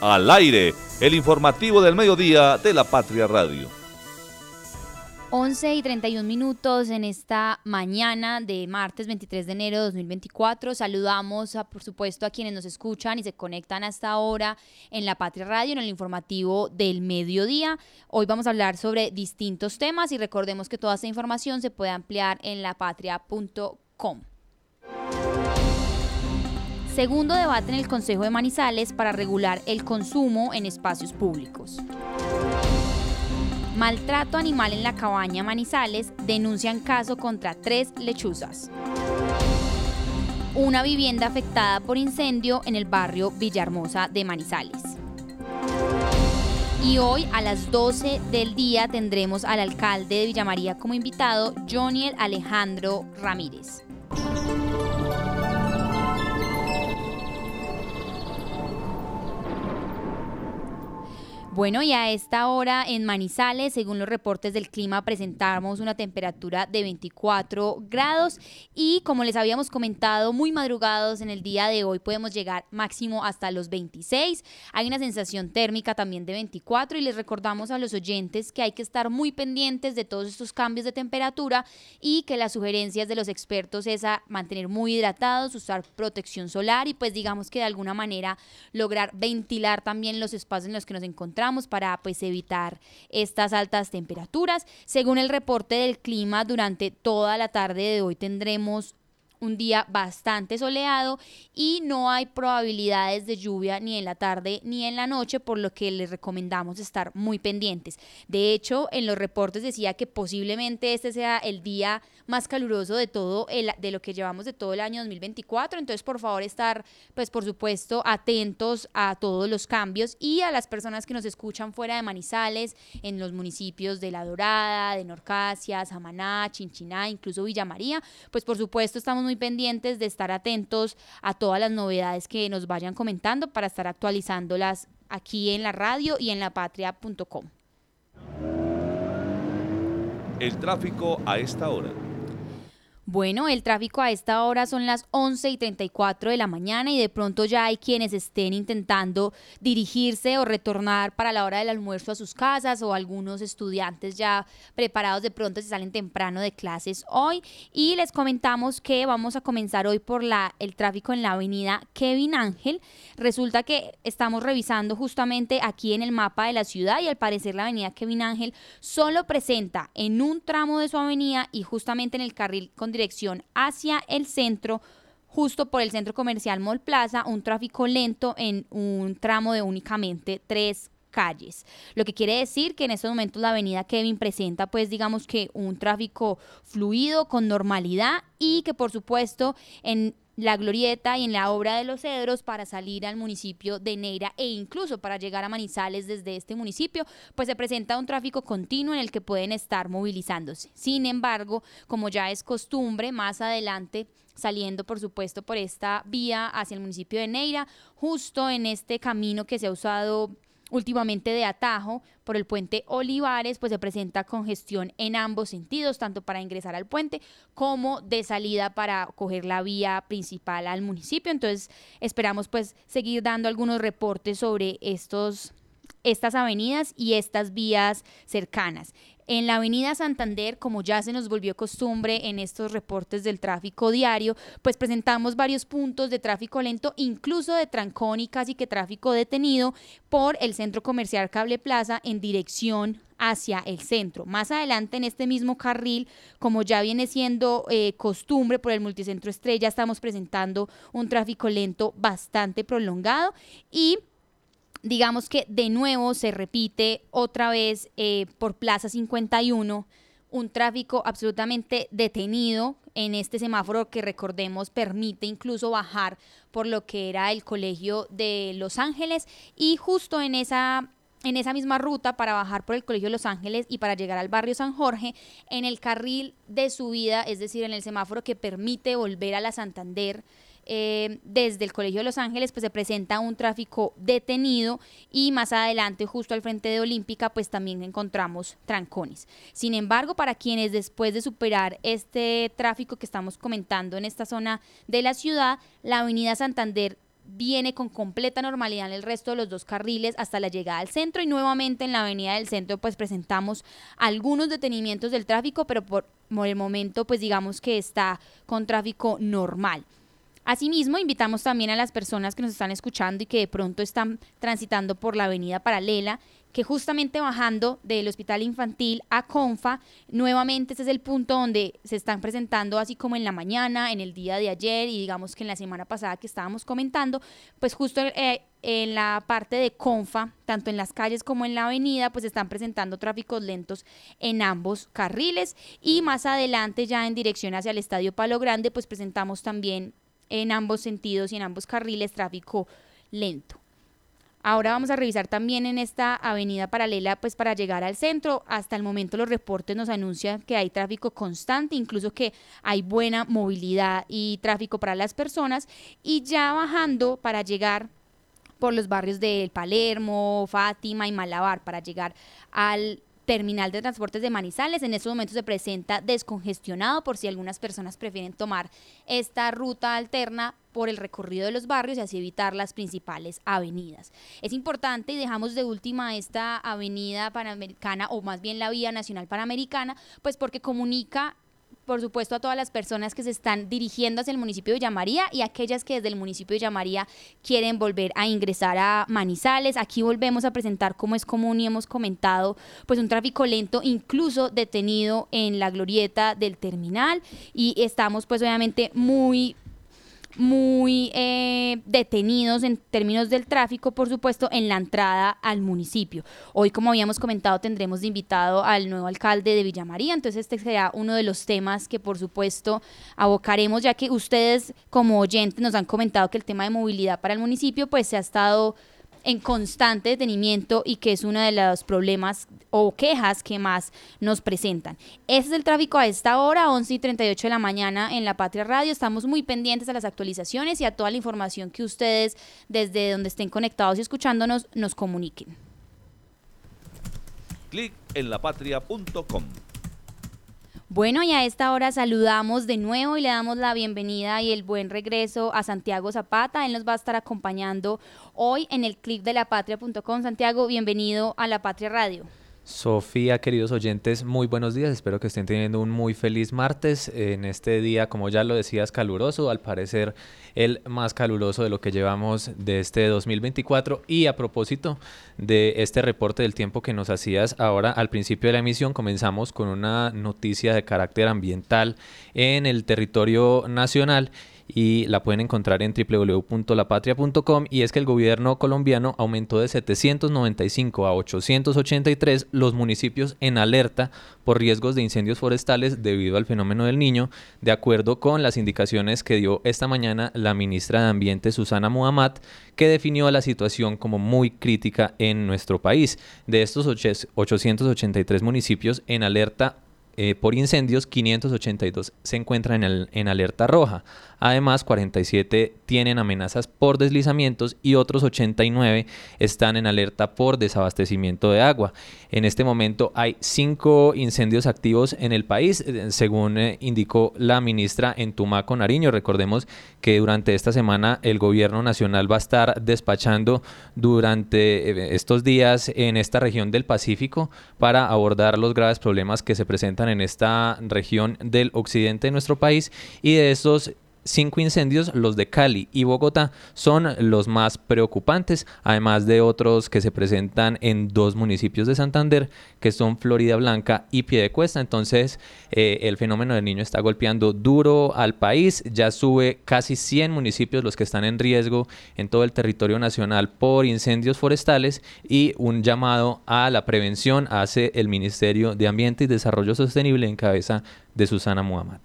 Al aire, el informativo del mediodía de la Patria Radio. 11 y 31 minutos en esta mañana de martes 23 de enero de 2024. Saludamos, por supuesto, a quienes nos escuchan y se conectan hasta ahora en la Patria Radio, en el informativo del mediodía. Hoy vamos a hablar sobre distintos temas y recordemos que toda esta información se puede ampliar en lapatria.com. Segundo debate en el Consejo de Manizales para regular el consumo en espacios públicos. Maltrato animal en la cabaña Manizales denuncian caso contra tres lechuzas. Una vivienda afectada por incendio en el barrio Villahermosa de Manizales. Y hoy a las 12 del día tendremos al alcalde de Villamaría como invitado, Joniel Alejandro Ramírez. Bueno, y a esta hora en Manizales, según los reportes del clima, presentamos una temperatura de 24 grados y como les habíamos comentado, muy madrugados en el día de hoy podemos llegar máximo hasta los 26. Hay una sensación térmica también de 24 y les recordamos a los oyentes que hay que estar muy pendientes de todos estos cambios de temperatura y que las sugerencias de los expertos es a mantener muy hidratados, usar protección solar y pues digamos que de alguna manera lograr ventilar también los espacios en los que nos encontramos para pues evitar estas altas temperaturas. Según el reporte del clima, durante toda la tarde de hoy tendremos un día bastante soleado y no hay probabilidades de lluvia ni en la tarde ni en la noche, por lo que les recomendamos estar muy pendientes. De hecho, en los reportes decía que posiblemente este sea el día más caluroso de todo el, de lo que llevamos de todo el año 2024, entonces por favor estar pues por supuesto atentos a todos los cambios y a las personas que nos escuchan fuera de Manizales, en los municipios de La Dorada, de Norcasia, Samaná, Chinchiná, incluso Villa María, pues por supuesto estamos muy pendientes de estar atentos a todas las novedades que nos vayan comentando para estar actualizándolas aquí en la radio y en lapatria.com. El tráfico a esta hora. Bueno, el tráfico a esta hora son las 11 y 34 de la mañana y de pronto ya hay quienes estén intentando dirigirse o retornar para la hora del almuerzo a sus casas o algunos estudiantes ya preparados de pronto se salen temprano de clases hoy y les comentamos que vamos a comenzar hoy por la el tráfico en la avenida Kevin Ángel. Resulta que estamos revisando justamente aquí en el mapa de la ciudad y al parecer la avenida Kevin Ángel solo presenta en un tramo de su avenida y justamente en el carril con hacia el centro, justo por el centro comercial Mall Plaza, un tráfico lento en un tramo de únicamente tres calles. Lo que quiere decir que en estos momentos la avenida Kevin presenta pues digamos que un tráfico fluido con normalidad y que por supuesto en la Glorieta y en la obra de los Cedros para salir al municipio de Neira e incluso para llegar a Manizales desde este municipio, pues se presenta un tráfico continuo en el que pueden estar movilizándose. Sin embargo, como ya es costumbre, más adelante saliendo por supuesto por esta vía hacia el municipio de Neira, justo en este camino que se ha usado últimamente de atajo por el puente Olivares, pues se presenta congestión en ambos sentidos, tanto para ingresar al puente como de salida para coger la vía principal al municipio. Entonces esperamos pues seguir dando algunos reportes sobre estos estas avenidas y estas vías cercanas. En la avenida Santander, como ya se nos volvió costumbre en estos reportes del tráfico diario, pues presentamos varios puntos de tráfico lento, incluso de trancón y casi que tráfico detenido por el centro comercial Cable Plaza en dirección hacia el centro. Más adelante en este mismo carril, como ya viene siendo eh, costumbre por el multicentro Estrella, estamos presentando un tráfico lento bastante prolongado y digamos que de nuevo se repite otra vez eh, por Plaza 51 un tráfico absolutamente detenido en este semáforo que recordemos permite incluso bajar por lo que era el colegio de Los Ángeles y justo en esa en esa misma ruta para bajar por el Colegio de Los Ángeles y para llegar al barrio San Jorge, en el carril de subida, es decir, en el semáforo que permite volver a la Santander, eh, desde el Colegio de Los Ángeles, pues se presenta un tráfico detenido y más adelante, justo al frente de Olímpica, pues también encontramos trancones. Sin embargo, para quienes después de superar este tráfico que estamos comentando en esta zona de la ciudad, la avenida Santander viene con completa normalidad en el resto de los dos carriles hasta la llegada al centro y nuevamente en la avenida del centro pues presentamos algunos detenimientos del tráfico, pero por, por el momento pues digamos que está con tráfico normal. Asimismo, invitamos también a las personas que nos están escuchando y que de pronto están transitando por la avenida paralela que justamente bajando del hospital infantil a Confa, nuevamente ese es el punto donde se están presentando, así como en la mañana, en el día de ayer y digamos que en la semana pasada que estábamos comentando, pues justo eh, en la parte de Confa, tanto en las calles como en la avenida, pues están presentando tráficos lentos en ambos carriles y más adelante ya en dirección hacia el Estadio Palo Grande, pues presentamos también en ambos sentidos y en ambos carriles tráfico lento. Ahora vamos a revisar también en esta avenida paralela, pues para llegar al centro. Hasta el momento los reportes nos anuncian que hay tráfico constante, incluso que hay buena movilidad y tráfico para las personas. Y ya bajando para llegar por los barrios de Palermo, Fátima y Malabar, para llegar al terminal de transportes de Manizales. En estos momentos se presenta descongestionado por si algunas personas prefieren tomar esta ruta alterna por el recorrido de los barrios y así evitar las principales avenidas. Es importante y dejamos de última esta avenida panamericana o más bien la vía nacional panamericana, pues porque comunica por supuesto, a todas las personas que se están dirigiendo hacia el municipio de Villamaría y aquellas que desde el municipio de Villamaría quieren volver a ingresar a Manizales. Aquí volvemos a presentar como es común y hemos comentado, pues un tráfico lento, incluso detenido en la glorieta del terminal y estamos pues obviamente muy muy eh, detenidos en términos del tráfico, por supuesto, en la entrada al municipio. Hoy, como habíamos comentado, tendremos de invitado al nuevo alcalde de Villa María, entonces este será uno de los temas que, por supuesto, abocaremos, ya que ustedes como oyentes nos han comentado que el tema de movilidad para el municipio, pues se ha estado en constante detenimiento y que es uno de los problemas o quejas que más nos presentan. Ese es el tráfico a esta hora, 11 y 38 de la mañana en La Patria Radio. Estamos muy pendientes a las actualizaciones y a toda la información que ustedes desde donde estén conectados y escuchándonos nos comuniquen. Clic en lapatria.com bueno, y a esta hora saludamos de nuevo y le damos la bienvenida y el buen regreso a Santiago Zapata. Él nos va a estar acompañando hoy en el clip de lapatria.com. Santiago, bienvenido a La Patria Radio. Sofía, queridos oyentes, muy buenos días. Espero que estén teniendo un muy feliz martes. En este día, como ya lo decías, caluroso, al parecer el más caluroso de lo que llevamos de este 2024. Y a propósito de este reporte del tiempo que nos hacías ahora al principio de la emisión, comenzamos con una noticia de carácter ambiental en el territorio nacional y la pueden encontrar en www.lapatria.com y es que el gobierno colombiano aumentó de 795 a 883 los municipios en alerta por riesgos de incendios forestales debido al fenómeno del niño, de acuerdo con las indicaciones que dio esta mañana la ministra de Ambiente Susana Muhammad, que definió la situación como muy crítica en nuestro país. De estos 883 municipios en alerta eh, por incendios, 582 se encuentran en, en, alerta roja. Además, 47 tienen amenazas por deslizamientos y otros 89 están en alerta por desabastecimiento de agua. En este momento hay cinco incendios activos en el país, eh, según eh, indicó la ministra en Tumaco, Nariño. Recordemos que durante esta semana el gobierno nacional va a estar despachando durante estos días en esta región del Pacífico para abordar los graves problemas que se presentan en esta región del occidente de nuestro país y de estos cinco incendios, los de Cali y Bogotá, son los más preocupantes, además de otros que se presentan en dos municipios de Santander, que son Florida Blanca y Piedecuesta. Entonces, eh, el fenómeno del niño está golpeando duro al país, ya sube casi 100 municipios los que están en riesgo en todo el territorio nacional por incendios forestales y un llamado a la prevención hace el Ministerio de Ambiente y Desarrollo Sostenible en cabeza de Susana Muhammad.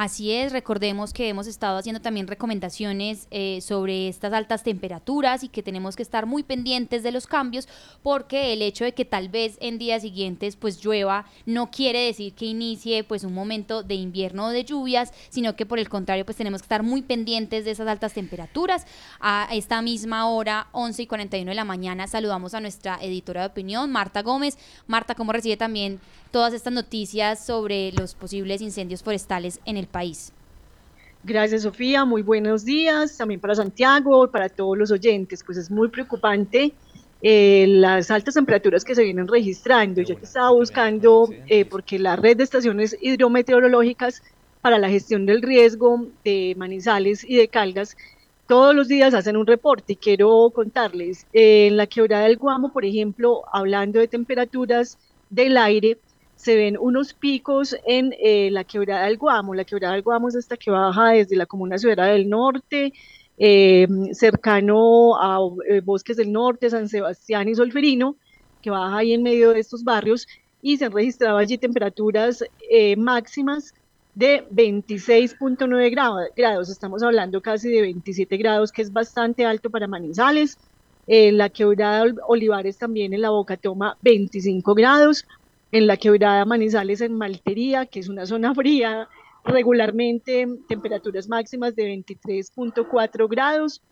Así es, recordemos que hemos estado haciendo también recomendaciones eh, sobre estas altas temperaturas y que tenemos que estar muy pendientes de los cambios porque el hecho de que tal vez en días siguientes pues llueva no quiere decir que inicie pues un momento de invierno o de lluvias, sino que por el contrario pues tenemos que estar muy pendientes de esas altas temperaturas. A esta misma hora, 11 y 41 de la mañana, saludamos a nuestra editora de opinión, Marta Gómez. Marta, ¿cómo recibe también todas estas noticias sobre los posibles incendios forestales en el país. Gracias, Sofía. Muy buenos días también para Santiago y para todos los oyentes. Pues es muy preocupante eh, las altas temperaturas que se vienen registrando. Yo te estaba buscando, eh, porque la red de estaciones hidrometeorológicas para la gestión del riesgo de manizales y de calgas, todos los días hacen un reporte y quiero contarles. Eh, en la quebrada del Guamo, por ejemplo, hablando de temperaturas del aire, se ven unos picos en la quebrada del Guamo. La quebrada del Guamo es esta que baja desde la comuna Ciudad del Norte, eh, cercano a eh, Bosques del Norte, San Sebastián y Solferino, que baja ahí en medio de estos barrios, y se han registrado allí temperaturas eh, máximas de 26.9 grados, estamos hablando casi de 27 grados, que es bastante alto para Manizales. La quebrada Olivares también en la Boca toma 25 grados. En la quebrada Manizales en Maltería, que es una zona fría, regularmente temperaturas máximas de 23.4 grados.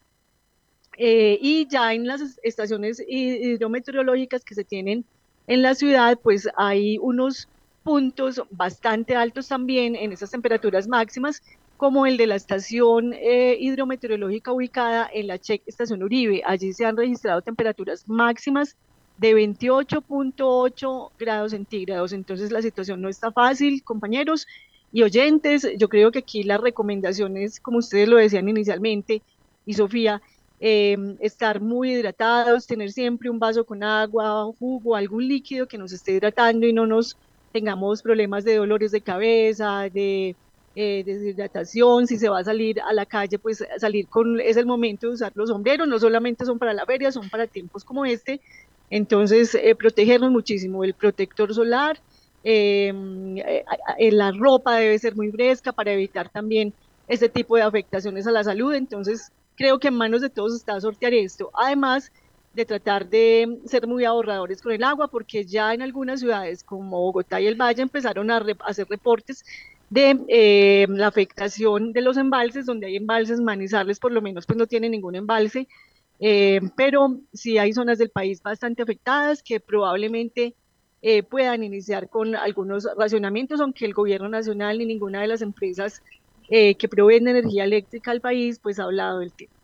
Eh, y ya en las estaciones hidrometeorológicas que se tienen en la ciudad, pues hay unos puntos bastante altos también en esas temperaturas máximas, como el de la estación eh, hidrometeorológica ubicada en la Check Estación Uribe. Allí se han registrado temperaturas máximas de 28.8 grados centígrados. Entonces la situación no está fácil, compañeros y oyentes. Yo creo que aquí las recomendaciones, como ustedes lo decían inicialmente, y Sofía, em, estar muy hidratados, tener siempre un vaso con agua, jugo, algún líquido que nos esté hidratando y no nos tengamos problemas de dolores de cabeza, de eh, deshidratación, si se va a salir a la calle, pues salir con, es el momento de usar los sombreros, no solamente son para la feria, son para tiempos como este, entonces eh, protegernos muchísimo, el protector solar, Em, eh, eh, la ropa debe ser muy fresca para evitar también ese tipo de afectaciones a la salud. Entonces, creo que en manos de todos está sortear esto. Además de tratar de ser muy ahorradores con el agua, porque ya en algunas ciudades como Bogotá y el Valle empezaron a, hacer reportes de la afectación de los embalses, donde hay embalses, manizales por lo menos pues no tienen ningún embalse, em, pero sí hay zonas del país bastante afectadas que probablemente eh, puedan iniciar con algunos racionamientos, aunque el gobierno nacional ni ninguna de las empresas eh, que proveen energía eléctrica al país, pues ha hablado del tema.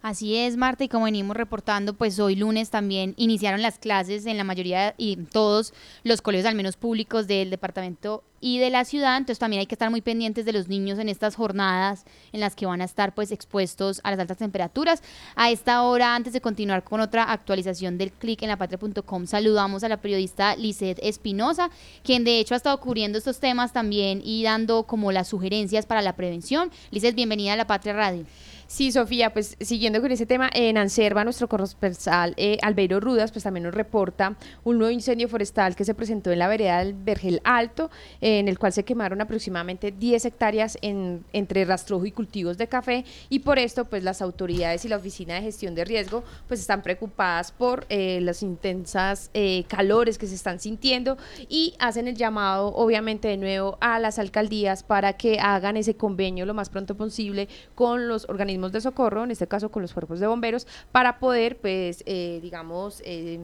Así es, Marta, y como venimos reportando, pues hoy lunes también iniciaron las clases en la mayoría y todos los colegios, al menos públicos, del departamento y de la ciudad, entonces también hay que estar muy pendientes de los niños en estas jornadas en las que van a estar pues expuestos a las altas temperaturas. A esta hora, antes de continuar con otra actualización del clic en la patria.com, saludamos a la periodista Lizeth Espinosa, quien de hecho ha estado cubriendo estos temas también y dando como las sugerencias para la prevención. Lizeth, bienvenida a la Patria Radio. Sí, Sofía, pues siguiendo con ese tema, en Anserva, nuestro corresponsal eh, Rudas, pues también nos reporta un nuevo incendio forestal que se presentó en la vereda del Vergel Alto, en el cual se quemaron aproximadamente 10 hectáreas en, entre rastrojo y cultivos de café, y por esto, pues las autoridades y la Oficina de Gestión de Riesgo, pues están preocupadas por eh, las intensas eh, calores que se están sintiendo y hacen el llamado, obviamente, de nuevo a las alcaldías para que hagan ese convenio lo más pronto posible con los organismos de socorro, en este caso con los cuerpos de bomberos, para poder, pues, eh, digamos, eh,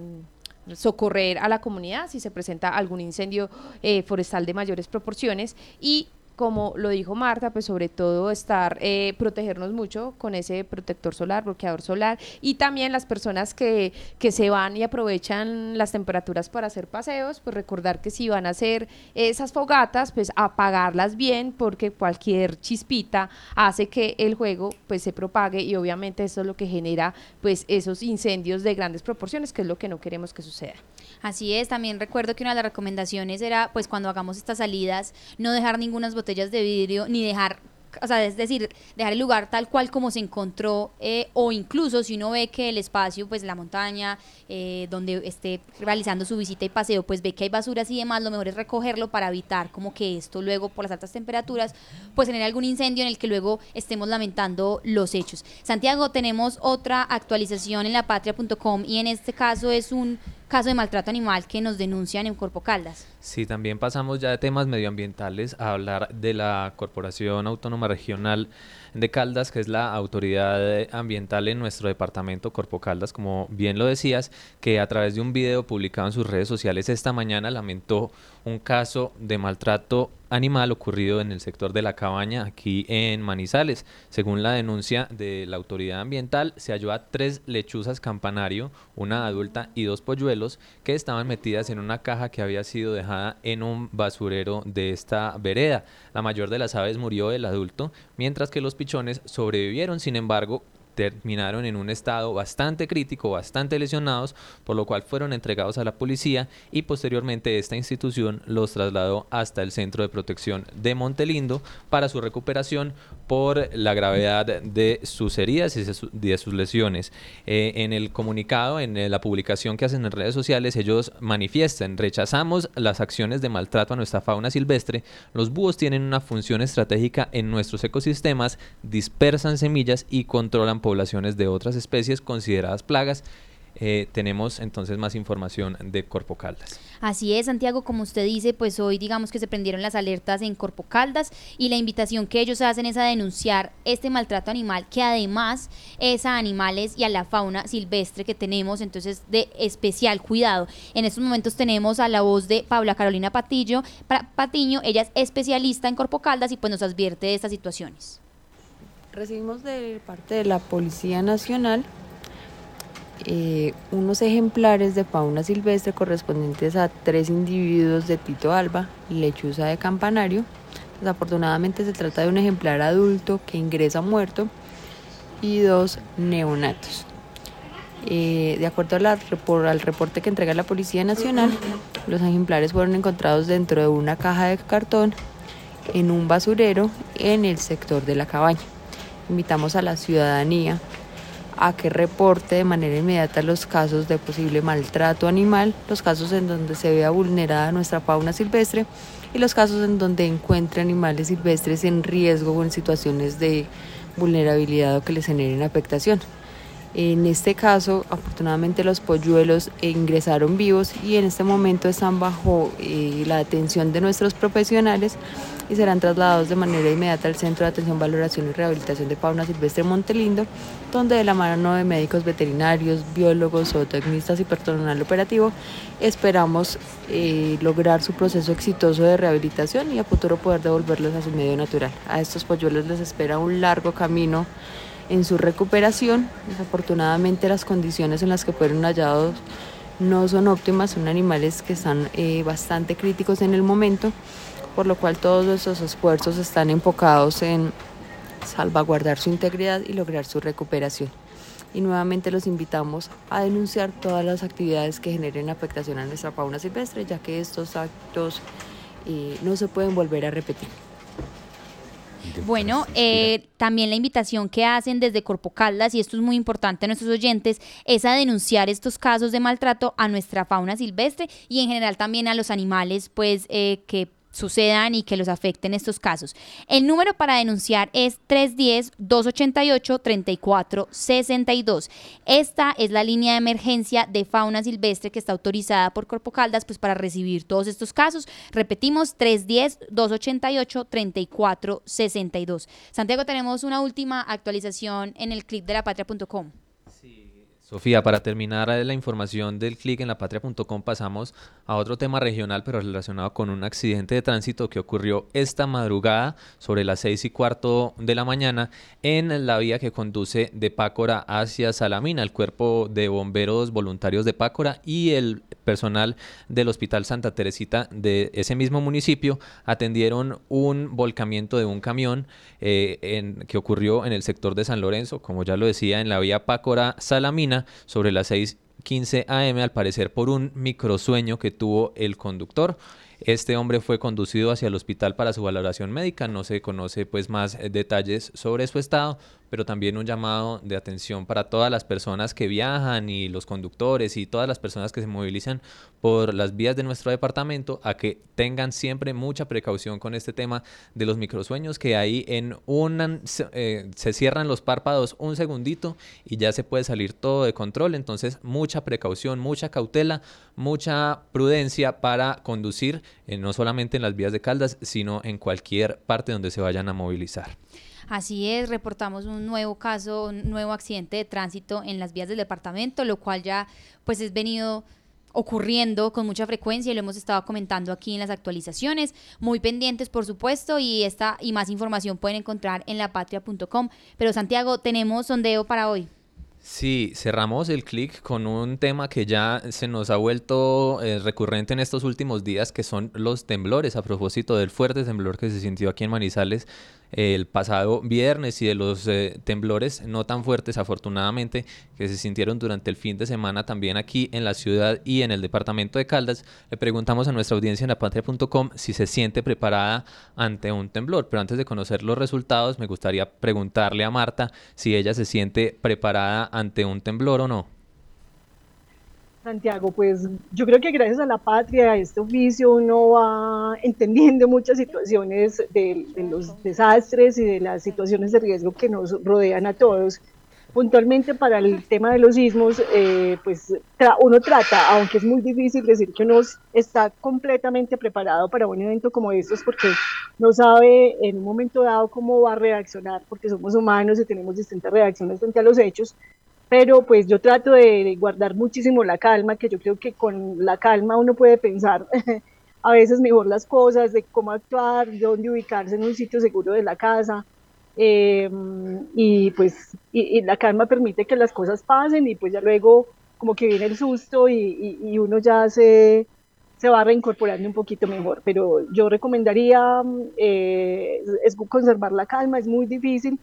socorrer a la comunidad si se presenta algún incendio eh, forestal de mayores proporciones. Y como lo dijo Marta, pues sobre todo estar, eh, protegernos mucho con ese protector solar, bloqueador solar, y también las personas que, que se van y aprovechan las temperaturas para hacer paseos, pues recordar que si van a hacer esas fogatas, pues apagarlas bien, porque cualquier chispita hace que el juego pues se propague y obviamente eso es lo que genera pues esos incendios de grandes proporciones, que es lo que no queremos que suceda. Así es, también recuerdo que una de las recomendaciones era, pues cuando hagamos estas salidas, no dejar ninguna botellas de vidrio ni dejar o sea, es decir, dejar el lugar tal cual como se encontró, eh, o incluso si uno ve que el espacio, pues la montaña, eh, donde esté realizando su visita y paseo, pues ve que hay basuras y demás, lo mejor es recogerlo para evitar como que esto luego por las altas temperaturas, pues tener algún incendio en el que luego estemos lamentando los hechos. Santiago, tenemos otra actualización en la patria.com y en este caso es un caso de maltrato animal que nos denuncian en Corpo Caldas. Sí, también pasamos ya de temas medioambientales a hablar de la Corporación Autónoma Regional de Caldas, que es la autoridad ambiental en nuestro departamento, Corpo Caldas, como bien lo decías, que a través de un video publicado en sus redes sociales esta mañana lamentó un caso de maltrato animal ocurrido en el sector de la cabaña aquí en Manizales. Según la denuncia de la autoridad ambiental, se halló a tres lechuzas campanario, una adulta y dos polluelos que estaban metidas en una caja que había sido dejada en un basurero de esta vereda. La mayor de las aves murió el adulto, mientras que los pichones sobrevivieron, sin embargo, terminaron en un estado bastante crítico, bastante lesionados, por lo cual fueron entregados a la policía y posteriormente esta institución los trasladó hasta el Centro de Protección de Montelindo para su recuperación por la gravedad de sus heridas y de sus lesiones. Eh, en el comunicado, en eh, la publicación que hacen en redes sociales, ellos manifiestan, rechazamos las acciones de maltrato a nuestra fauna silvestre, los búhos tienen una función estratégica en nuestros ecosistemas, dispersan semillas y controlan poblaciones de otras especies consideradas plagas. Eh, tenemos entonces más información de Corpo Caldas. Así es, Santiago, como usted dice, pues hoy digamos que se prendieron las alertas en Corpo Caldas y la invitación que ellos hacen es a denunciar este maltrato animal que además es a animales y a la fauna silvestre que tenemos, entonces de especial cuidado. En estos momentos tenemos a la voz de Paula Carolina Patillo, Patiño, ella es especialista en Corpo Caldas y pues nos advierte de estas situaciones. Recibimos de parte de la Policía Nacional eh, unos ejemplares de fauna silvestre correspondientes a tres individuos de Tito Alba, lechuza de campanario. Desafortunadamente se trata de un ejemplar adulto que ingresa muerto y dos neonatos. Eh, de acuerdo al reporte que entrega la Policía Nacional, los ejemplares fueron encontrados dentro de una caja de cartón en un basurero en el sector de la cabaña. Invitamos a la ciudadanía a que reporte de manera inmediata los casos de posible maltrato animal, los casos en donde se vea vulnerada nuestra fauna silvestre y los casos en donde encuentre animales silvestres en riesgo o en situaciones de vulnerabilidad o que les generen afectación. En este caso, afortunadamente los polluelos ingresaron vivos y en este momento están bajo eh, la atención de nuestros profesionales y serán trasladados de manera inmediata al Centro de Atención, Valoración y Rehabilitación de Fauna Silvestre Montelindo, donde de la mano de médicos veterinarios, biólogos, zootecnistas y personal operativo esperamos eh, lograr su proceso exitoso de rehabilitación y a futuro poder devolverlos a su medio natural. A estos polluelos les espera un largo camino en su recuperación. Desafortunadamente las condiciones en las que fueron hallados no son óptimas, son animales que están eh, bastante críticos en el momento, por lo cual todos esos esfuerzos están enfocados en salvaguardar su integridad y lograr su recuperación. Y nuevamente los invitamos a denunciar todas las actividades que generen afectación a nuestra fauna silvestre, ya que estos actos eh, no se pueden volver a repetir. Bueno, eh, también la invitación que hacen desde Corpo Caldas, y esto es muy importante a nuestros oyentes, es a denunciar estos casos de maltrato a nuestra fauna silvestre y en general también a los animales, pues, eh, que sucedan y que los afecten estos casos. El número para denunciar es 310-288-3462. Esta es la línea de emergencia de fauna silvestre que está autorizada por Corpo Caldas pues, para recibir todos estos casos. Repetimos, 310-288-3462. Santiago, tenemos una última actualización en el clip de lapatria.com. Sofía, para terminar la información del clic en lapatria.com pasamos a otro tema regional pero relacionado con un accidente de tránsito que ocurrió esta madrugada sobre las seis y cuarto de la mañana en la vía que conduce de Pácora hacia Salamina. El cuerpo de bomberos voluntarios de Pácora y el personal del Hospital Santa Teresita de ese mismo municipio atendieron un volcamiento de un camión eh, en, que ocurrió en el sector de San Lorenzo, como ya lo decía, en la vía Pácora Sobre las 6:15 am, al parecer por un microsueño que tuvo el conductor. Este hombre fue conducido hacia el hospital para su valoración médica. No se conoce pues más detalles sobre su estado, pero también un llamado de atención para todas las personas que viajan y los conductores y todas las personas que se movilizan por las vías de nuestro departamento a que tengan siempre mucha precaución con este tema de los microsueños que ahí en un eh, se cierran los párpados un segundito y ya se puede salir todo de control. Entonces mucha precaución, mucha cautela, mucha prudencia para conducir eh, no solamente en las vías de Caldas, sino en cualquier parte donde se vayan a movilizar. Así es, reportamos un nuevo caso, un nuevo accidente de tránsito en las vías del departamento, lo cual ya pues es venido ocurriendo con mucha frecuencia y lo hemos estado comentando aquí en las actualizaciones. Muy pendientes, por supuesto, y esta y más información pueden encontrar en lapatria.com. Pero Santiago, tenemos sondeo para hoy. Sí, cerramos el clic con un tema que ya se nos ha vuelto eh, recurrente en estos últimos días, que son los temblores, a propósito del fuerte temblor que se sintió aquí en Manizales el pasado viernes y de los eh, temblores no tan fuertes afortunadamente que se sintieron durante el fin de semana también aquí en la ciudad y en el departamento de Caldas. Le preguntamos a nuestra audiencia en lapatria.com si se siente preparada ante un temblor, pero antes de conocer los resultados me gustaría preguntarle a Marta si ella se siente preparada ante un temblor o no. Santiago, pues yo creo que gracias a la patria, a este oficio, uno va entendiendo muchas situaciones de, los desastres y de las situaciones de riesgo que nos rodean a todos. Puntualmente para el tema de los sismos, eh, pues uno trata, aunque es muy difícil decir que uno está completamente preparado para un evento como estos, porque no sabe en un momento dado cómo va a reaccionar, porque somos humanos y tenemos distintas reacciones frente a los hechos, pero pues yo trato de guardar muchísimo la calma, que yo creo que con la calma uno puede pensar a veces mejor las cosas, de cómo actuar, de dónde ubicarse en un sitio seguro de la casa. Em, y pues y, la calma permite que las cosas pasen y pues ya luego como que viene el susto y, y uno ya se, se va reincorporando un poquito mejor. Pero yo recomendaría eh, es conservar la calma, es muy difícil,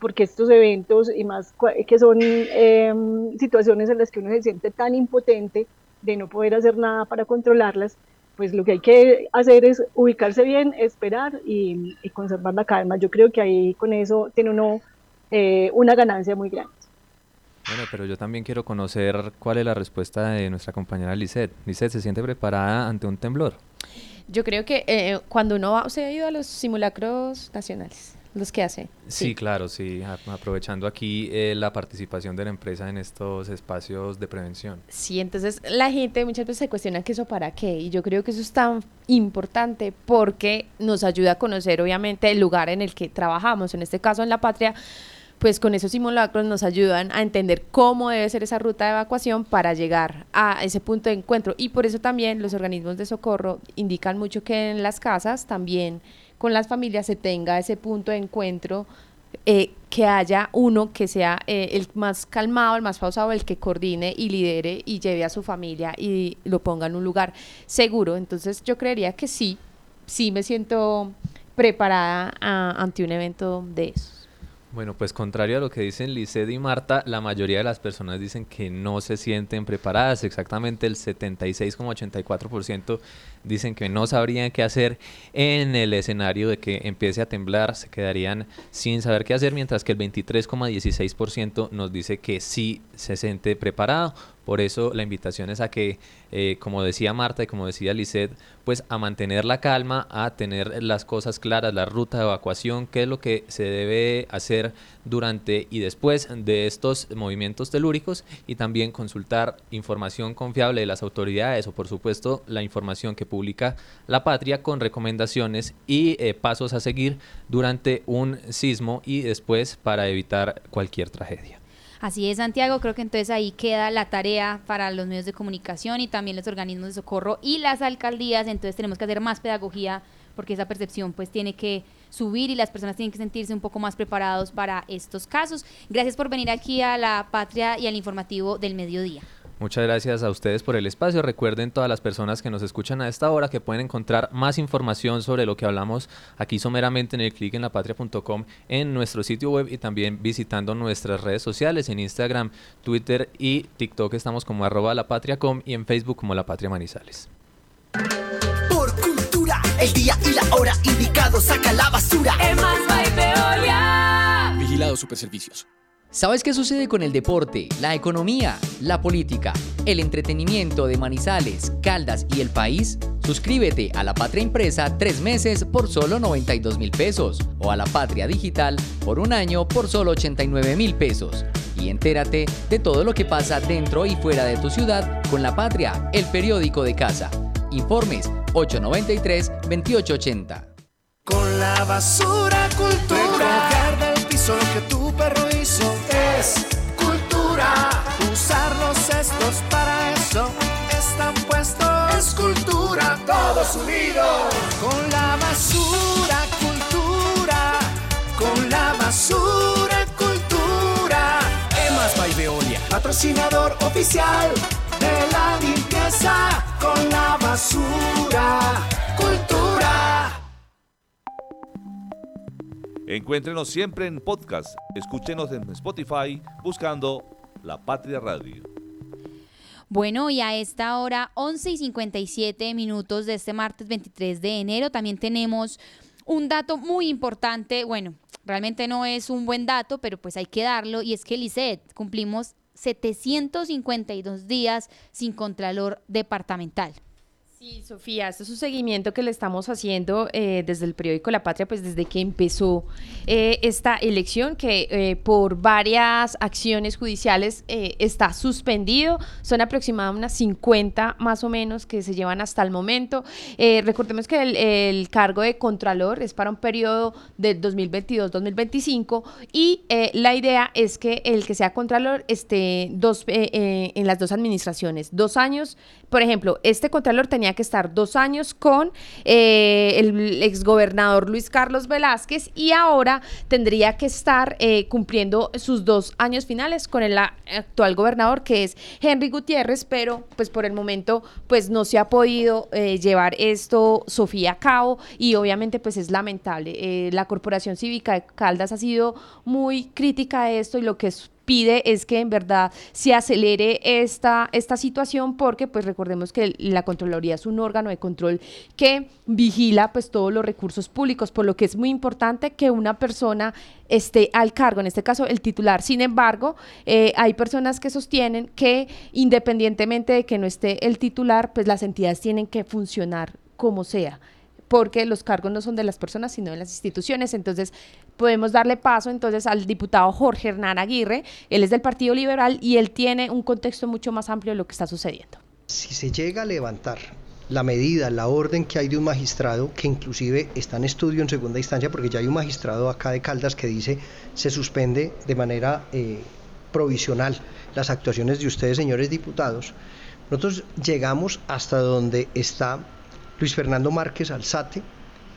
porque estos eventos y más que son em, situaciones en las que uno se siente tan impotente de no poder hacer nada para controlarlas, pues lo que hay que hacer es ubicarse bien, esperar y, conservar la calma. Yo creo que ahí con eso tiene uno eh, una ganancia muy grande. Bueno, pero yo también quiero conocer cuál es la respuesta de nuestra compañera Lisette. Lisette, ¿se siente preparada ante un temblor? Yo creo que eh, cuando uno va, se ha ido a los simulacros nacionales los que hace. Sí, claro, sí, aprovechando aquí eh, la participación de la empresa en estos espacios de prevención. Sí, entonces la gente muchas veces se cuestiona que eso para qué, y yo creo que eso es tan importante porque nos ayuda a conocer obviamente el lugar en el que trabajamos, en este caso en la patria, pues con esos simulacros nos ayudan a entender cómo debe ser esa ruta de evacuación para llegar a ese punto de encuentro. Y por eso también los organismos de socorro indican mucho que en las casas también con las familias se tenga ese punto de encuentro, eh, que haya uno que sea eh, el más calmado, el más pausado, el que coordine y lidere y lleve a su familia y lo ponga en un lugar seguro. Entonces yo creería que sí, sí me siento preparada ante un evento de eso. Bueno, pues contrario a lo que dicen Lisset y Marta, la mayoría de las personas dicen que no se sienten preparadas. Exactamente el 76,84% dicen que no sabrían qué hacer en el escenario de que empiece a temblar, se quedarían sin saber qué hacer, mientras que el 23,16% nos dice que sí se siente preparado. Por eso la invitación es a que, eh, como decía Marta y como decía Lisset, pues a mantener la calma, a tener las cosas claras, la ruta de evacuación, qué es lo que se debe hacer durante y después de estos movimientos telúricos y también consultar información confiable de las autoridades o por supuesto la información que publica la patria con recomendaciones y eh, pasos a seguir durante un sismo y después para evitar cualquier tragedia. Así es, Santiago. Creo que entonces ahí queda la tarea para los medios de comunicación y también los organismos de socorro y las alcaldías. Entonces tenemos que hacer más pedagogía porque esa percepción pues tiene que subir y las personas tienen que sentirse un poco más preparados para estos casos. Gracias por venir aquí a la Patria y al informativo del mediodía. Muchas gracias a ustedes por el espacio. Recuerden todas las personas que nos escuchan a esta hora que pueden encontrar más información sobre lo que hablamos aquí someramente en el clic en lapatria.com en nuestro sitio web y también visitando nuestras redes sociales en Instagram, Twitter y TikTok estamos como arroba lapatriacom y en Facebook como La Patria Manizales. El día y la hora indicado saca la basura. Vigilado Superservicios. ¿Sabes qué sucede con el deporte, la economía, la política, el entretenimiento de Manizales, Caldas y el país? Suscríbete a La Patria Impresa tres meses por solo 92 mil pesos o a La Patria Digital por un año por solo 89 mil pesos. Y entérate de todo lo que pasa dentro y fuera de tu ciudad con La Patria, el periódico de casa. Informes 893-2880. Con la basura cultura Eso lo que tu perro hizo es cultura. Usar los cestos para eso están puestos. Es cultura, todos unidos. Patrocinador oficial de la limpieza. Con la basura, cultura. Encuéntrenos siempre en podcast. Escúchenos en Spotify buscando La Patria Radio. Bueno, y a esta hora, 11 y 57 minutos de este martes 23 de enero, también tenemos un dato muy importante. Bueno, realmente no es un buen dato, pero pues hay que darlo. Y es que Lisset cumplimos 752 días sin Contralor Departamental. Sí, Sofía, este es un seguimiento que le estamos haciendo eh, desde el periódico La Patria, pues desde que empezó eh, esta elección, que eh, por varias acciones judiciales está suspendido. Son aproximadamente unas 50 más o menos que se llevan hasta el momento. recordemos que el, cargo de Contralor es para un periodo de 2022-2025 y la idea es que el que sea Contralor esté dos, en las dos administraciones, dos años. Por ejemplo, este Contralor tenía que estar dos años con eh, el exgobernador Luis Carlos Velázquez y ahora tendría que estar eh, cumpliendo sus dos años finales con el actual gobernador que es Henry Gutiérrez, pero pues por el momento pues no se ha podido eh, llevar esto Sofía a cabo y obviamente pues es lamentable. la Corporación Cívica de Caldas ha sido muy crítica de esto y lo que es pide es que en verdad se acelere esta, esta situación porque pues recordemos que la Contraloría es un órgano de control que vigila pues todos los recursos públicos, por lo que es muy importante que una persona esté al cargo, en este caso el titular. Sin embargo, eh, hay personas que sostienen que independientemente de que no esté el titular, pues las entidades tienen que funcionar como sea porque los cargos no son de las personas, sino de las instituciones. Entonces, podemos darle paso entonces al diputado Jorge Hernán Aguirre, él es del Partido Liberal y él tiene un contexto mucho más amplio de lo que está sucediendo. Si se llega a levantar la medida, la orden que hay de un magistrado, que inclusive está en estudio en segunda instancia, porque ya hay un magistrado acá de Caldas que dice se suspende de manera eh, provisional las actuaciones de ustedes, señores diputados, nosotros llegamos hasta donde está Luis Fernando Márquez Alzate,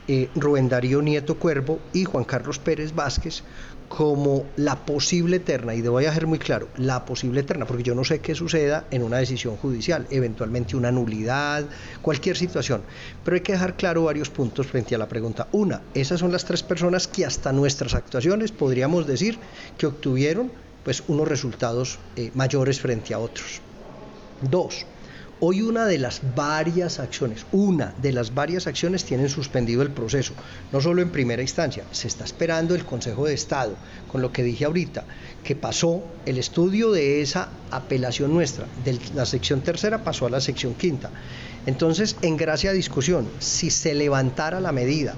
eh, Rubén Darío Nieto Cuervo y Juan Carlos Pérez Vázquez como la posible eterna, y debo dejar muy claro, la posible eterna, porque yo no sé qué suceda en una decisión judicial, eventualmente una nulidad, cualquier situación, pero hay que dejar claro varios puntos frente a la pregunta. Una, esas son las tres personas que hasta nuestras actuaciones podríamos decir que obtuvieron pues unos resultados eh, mayores frente a otros. Dos, Hoy una de las varias acciones, una de las varias acciones tienen suspendido el proceso, no solo en primera instancia, se está esperando el Consejo de Estado, con lo que dije ahorita, que pasó el estudio de esa apelación nuestra, de la sección tercera pasó a la sección quinta. Entonces, en gracia a discusión, si se levantara la medida,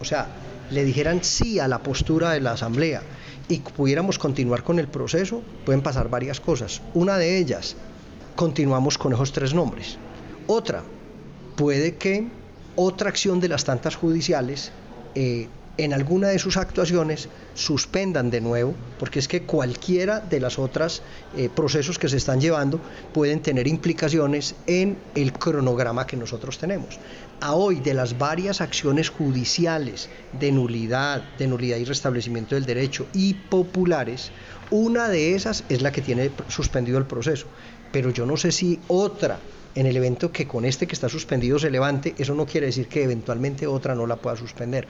o sea, le dijeran sí a la postura de la Asamblea y pudiéramos continuar con el proceso, pueden pasar varias cosas. Una de ellas, continuamos con esos tres nombres. Otra, puede que otra acción de las tantas judiciales eh, en alguna de sus actuaciones suspendan de nuevo, porque es que cualquiera de las otras eh, procesos que se están llevando pueden tener implicaciones en el cronograma que nosotros tenemos. A hoy, de las varias acciones judiciales de nulidad, de nulidad y restablecimiento del derecho y populares, una de esas es la que tiene suspendido el proceso pero yo no sé si otra en el evento que con este que está suspendido se levante, eso no quiere decir que eventualmente otra no la pueda suspender.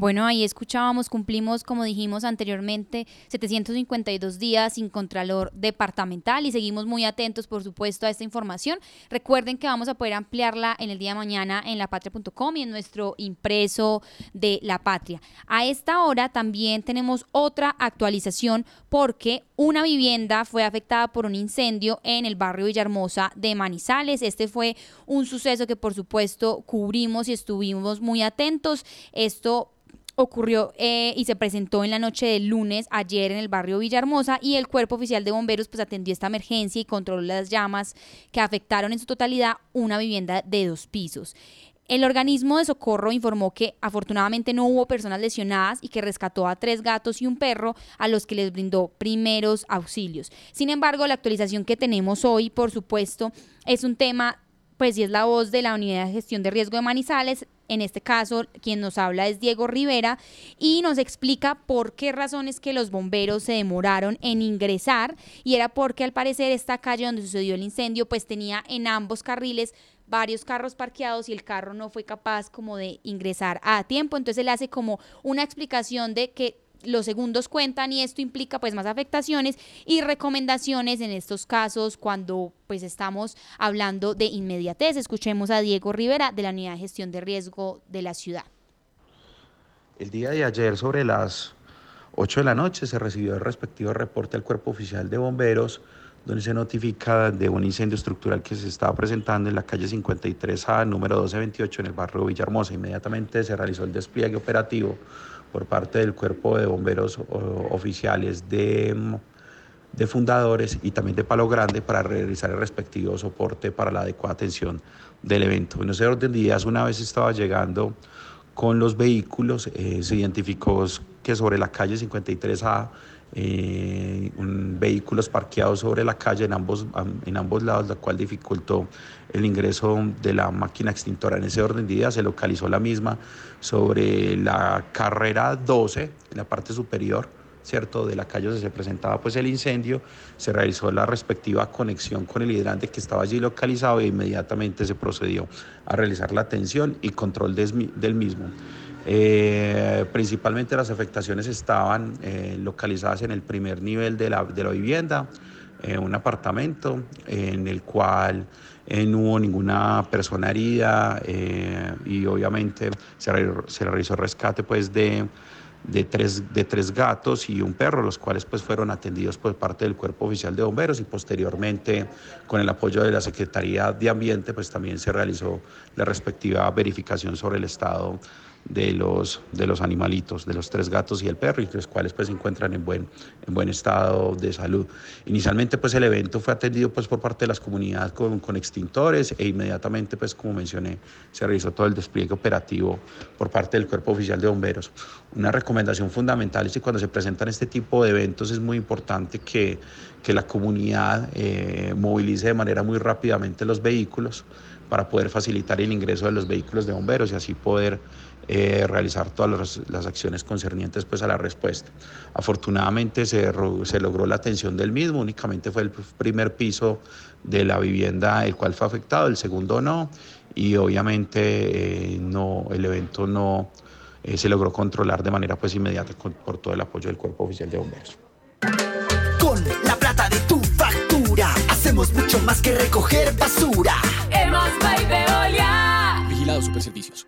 Bueno, ahí escuchábamos, cumplimos, como dijimos anteriormente, 752 días sin Contralor Departamental y seguimos muy atentos, por supuesto, a esta información. Recuerden que vamos a poder ampliarla en el día de mañana en lapatria.com y en nuestro impreso de La Patria. A esta hora también tenemos otra actualización porque una vivienda fue afectada por un incendio en el barrio Villahermosa de Manizales. Este fue un suceso que, por supuesto, cubrimos y estuvimos muy atentos. Esto ocurrió eh, y se presentó en la noche del lunes ayer en el barrio Villahermosa y el cuerpo oficial de bomberos pues atendió esta emergencia y controló las llamas que afectaron en su totalidad una vivienda de dos pisos. El organismo de socorro informó que afortunadamente no hubo personas lesionadas y que rescató a tres gatos y un perro a los que les brindó primeros auxilios. Sin embargo, la actualización que tenemos hoy, por supuesto, es un tema pues si es la voz de la Unidad de Gestión de Riesgo de Manizales. En este caso, quien nos habla es Diego Rivera y nos explica por qué razones que los bomberos se demoraron en ingresar y era porque al parecer esta calle donde sucedió el incendio pues tenía en ambos carriles varios carros parqueados y el carro no fue capaz como de ingresar a tiempo. Entonces él hace como una explicación de que los segundos cuentan y esto implica pues más afectaciones y recomendaciones en estos casos cuando pues estamos hablando de inmediatez. Escuchemos a Diego Rivera de la Unidad de Gestión de Riesgo de la ciudad. El día de ayer sobre las 8 de la noche se recibió el respectivo reporte al Cuerpo Oficial de Bomberos donde se notifica de un incendio estructural que se estaba presentando en la calle 53A, número 1228, en el barrio Villahermosa. Inmediatamente se realizó el despliegue operativo por parte del cuerpo de bomberos oficiales de, de fundadores y también de Palo Grande para realizar el respectivo soporte para la adecuada atención del evento. En ese orden de días, una vez estaba llegando con los vehículos, eh, se identificó que sobre la calle 53A eh, un, vehículos parqueados sobre la calle en ambos, en ambos lados, lo cual dificultó el ingreso de la máquina extintora. En ese orden de ideas se localizó la misma sobre la carrera 12, en la parte superior, ¿cierto? De la calle donde se presentaba pues el incendio, se realizó la respectiva conexión con el hidrante que estaba allí localizado e inmediatamente se procedió a realizar la atención y control del mismo. Eh, principalmente las afectaciones estaban eh, localizadas en el primer nivel de la, de la vivienda, en eh, un apartamento en el cual no hubo ninguna persona herida y obviamente se, se, realizó rescate pues de, de, tres, de tres gatos y un perro, los cuales pues fueron atendidos por parte del Cuerpo Oficial de Bomberos y posteriormente con el apoyo de la Secretaría de Ambiente pues también se realizó la respectiva verificación sobre el estado de los, de los animalitos, de los tres gatos y el perro, y los cuales pues se encuentran en buen, en buen estado de salud. Inicialmente pues el evento fue atendido pues por parte de las comunidades con, con extintores e inmediatamente pues como mencioné se realizó todo el despliegue operativo por parte del Cuerpo Oficial de Bomberos. Una recomendación fundamental es que cuando se presentan este tipo de eventos es muy importante que, que la comunidad eh, movilice de manera muy rápidamente los vehículos para poder facilitar el ingreso de los vehículos de bomberos y así poder eh, realizar todas las, acciones concernientes pues, a la respuesta. Afortunadamente se, se, logró la atención del mismo, únicamente fue el primer piso de la vivienda el cual fue afectado, el segundo no, y obviamente eh, no, el evento no eh, se logró controlar de manera pues, inmediata por todo el apoyo del Cuerpo Oficial de Bomberos. Con la plata de tu factura, hacemos mucho más que recoger basura. Hemos Vigilado Superservicios.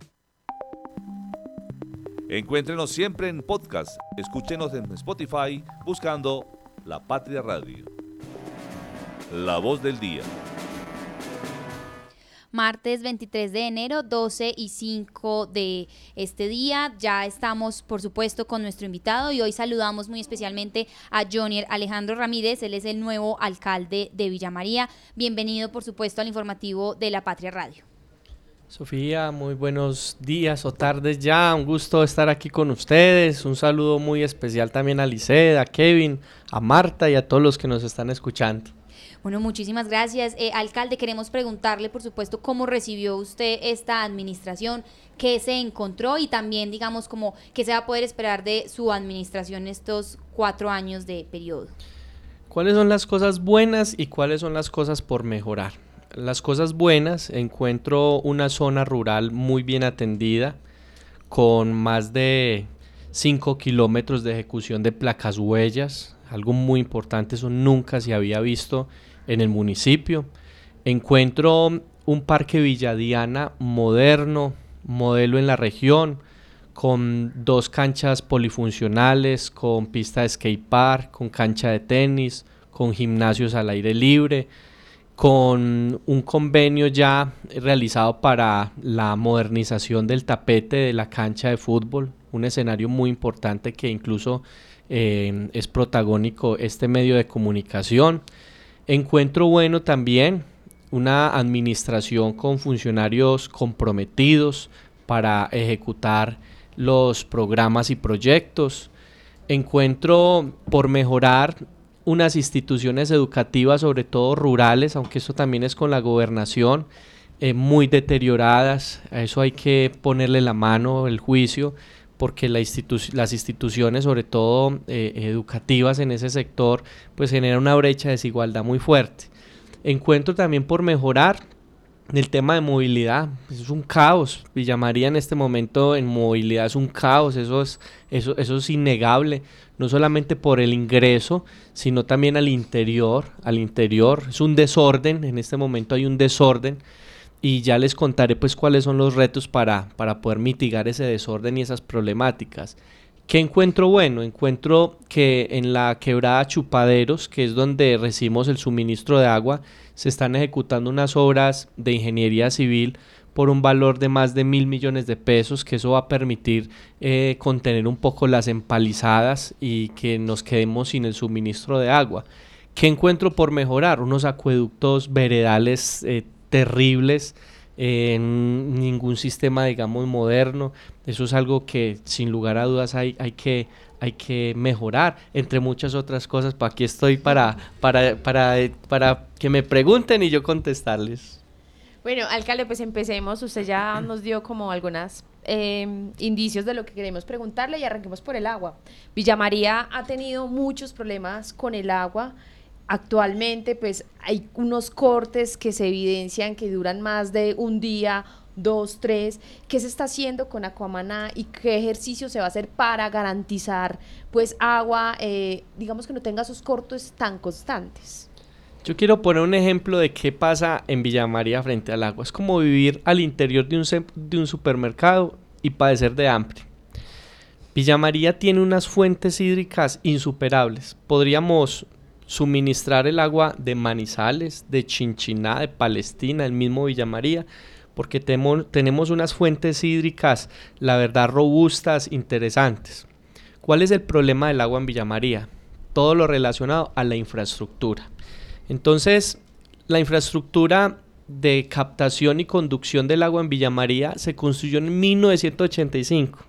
Encuéntrenos siempre en podcast. Escúchenos en Spotify buscando La Patria Radio. La voz del día. Martes 23 de enero, 12 y 5 de este día. Ya estamos, por supuesto, con nuestro invitado y hoy saludamos muy especialmente a Johnny Alejandro Ramírez. Él es el nuevo alcalde de Villa María. Bienvenido, por supuesto, al informativo de La Patria Radio. Sofía, muy buenos días o tardes ya. Un gusto estar aquí con ustedes. Un saludo muy especial también a Liseda, a Kevin, a Marta y a todos los que nos están escuchando. Bueno, muchísimas gracias. Eh, alcalde, queremos preguntarle, por supuesto, cómo recibió usted esta administración, qué se encontró y también, digamos, como qué se va a poder esperar de su administración estos cuatro años de periodo. ¿Cuáles son las cosas buenas y cuáles son las cosas por mejorar? Las cosas buenas, encuentro una zona rural muy bien atendida, con más de 5 kilómetros de ejecución de placas huellas, algo muy importante, eso nunca se había visto en el municipio. Encuentro un parque Villadiana moderno, modelo en la región, con dos canchas polifuncionales, con pista de skate park, con cancha de tenis, con gimnasios al aire libre, con un convenio ya realizado para la modernización del tapete de la cancha de fútbol, un escenario muy importante que incluso eh, es protagónico este medio de comunicación. Encuentro bueno también una administración con funcionarios comprometidos para ejecutar los programas y proyectos. Encuentro por mejorar unas instituciones educativas, sobre todo rurales, aunque eso también es con la gobernación, eh, muy deterioradas. A eso hay que ponerle la mano, el juicio, porque la las instituciones, sobre todo eh, educativas en ese sector, pues generan una brecha de desigualdad muy fuerte. Encuentro también por mejorar el tema de movilidad, es un caos. Villa María en este momento en movilidad es un caos, eso es, eso, eso es innegable, no solamente por el ingreso, sino también al interior, al interior. Es un desorden, en este momento hay un desorden y ya les contaré pues cuáles son los retos para, para poder mitigar ese desorden y esas problemáticas. ¿Qué encuentro bueno? Encuentro que en la quebrada Chupaderos, que es donde recibimos el suministro de agua, se están ejecutando unas obras de ingeniería civil por un valor de más de mil millones de pesos, que eso va a permitir eh, contener un poco las empalizadas y que nos quedemos sin el suministro de agua. ¿Qué encuentro por mejorar? Unos acueductos veredales eh, terribles, en ningún sistema, digamos, moderno. Eso es algo que sin lugar a dudas hay, hay, que, hay que mejorar, entre muchas otras cosas. Aquí estoy para, para, para, para que me pregunten y yo contestarles. Bueno, alcalde, pues empecemos. Usted ya nos dio como algunas em, indicios de lo que queremos preguntarle y arranquemos por el agua. Villa María ha tenido muchos problemas con el agua actualmente pues hay unos cortes que se evidencian que duran más de un día, dos, tres. ¿Qué se está haciendo con Aquamaná y qué ejercicio se va a hacer para garantizar pues agua, eh, digamos que no tenga esos cortes tan constantes? Yo quiero poner un ejemplo de qué pasa en Villa María frente al agua. Es como vivir al interior de un, de un supermercado y padecer de hambre. Villa María tiene unas fuentes hídricas insuperables. Podríamos suministrar el agua de Manizales, de Chinchiná, de Palestina, el mismo Villa María, porque tenemos unas fuentes hídricas, la verdad, robustas, interesantes. ¿Cuál es el problema del agua en Villa María? Todo lo relacionado a la infraestructura. Entonces, la infraestructura de captación y conducción del agua en Villa María se construyó en 1985,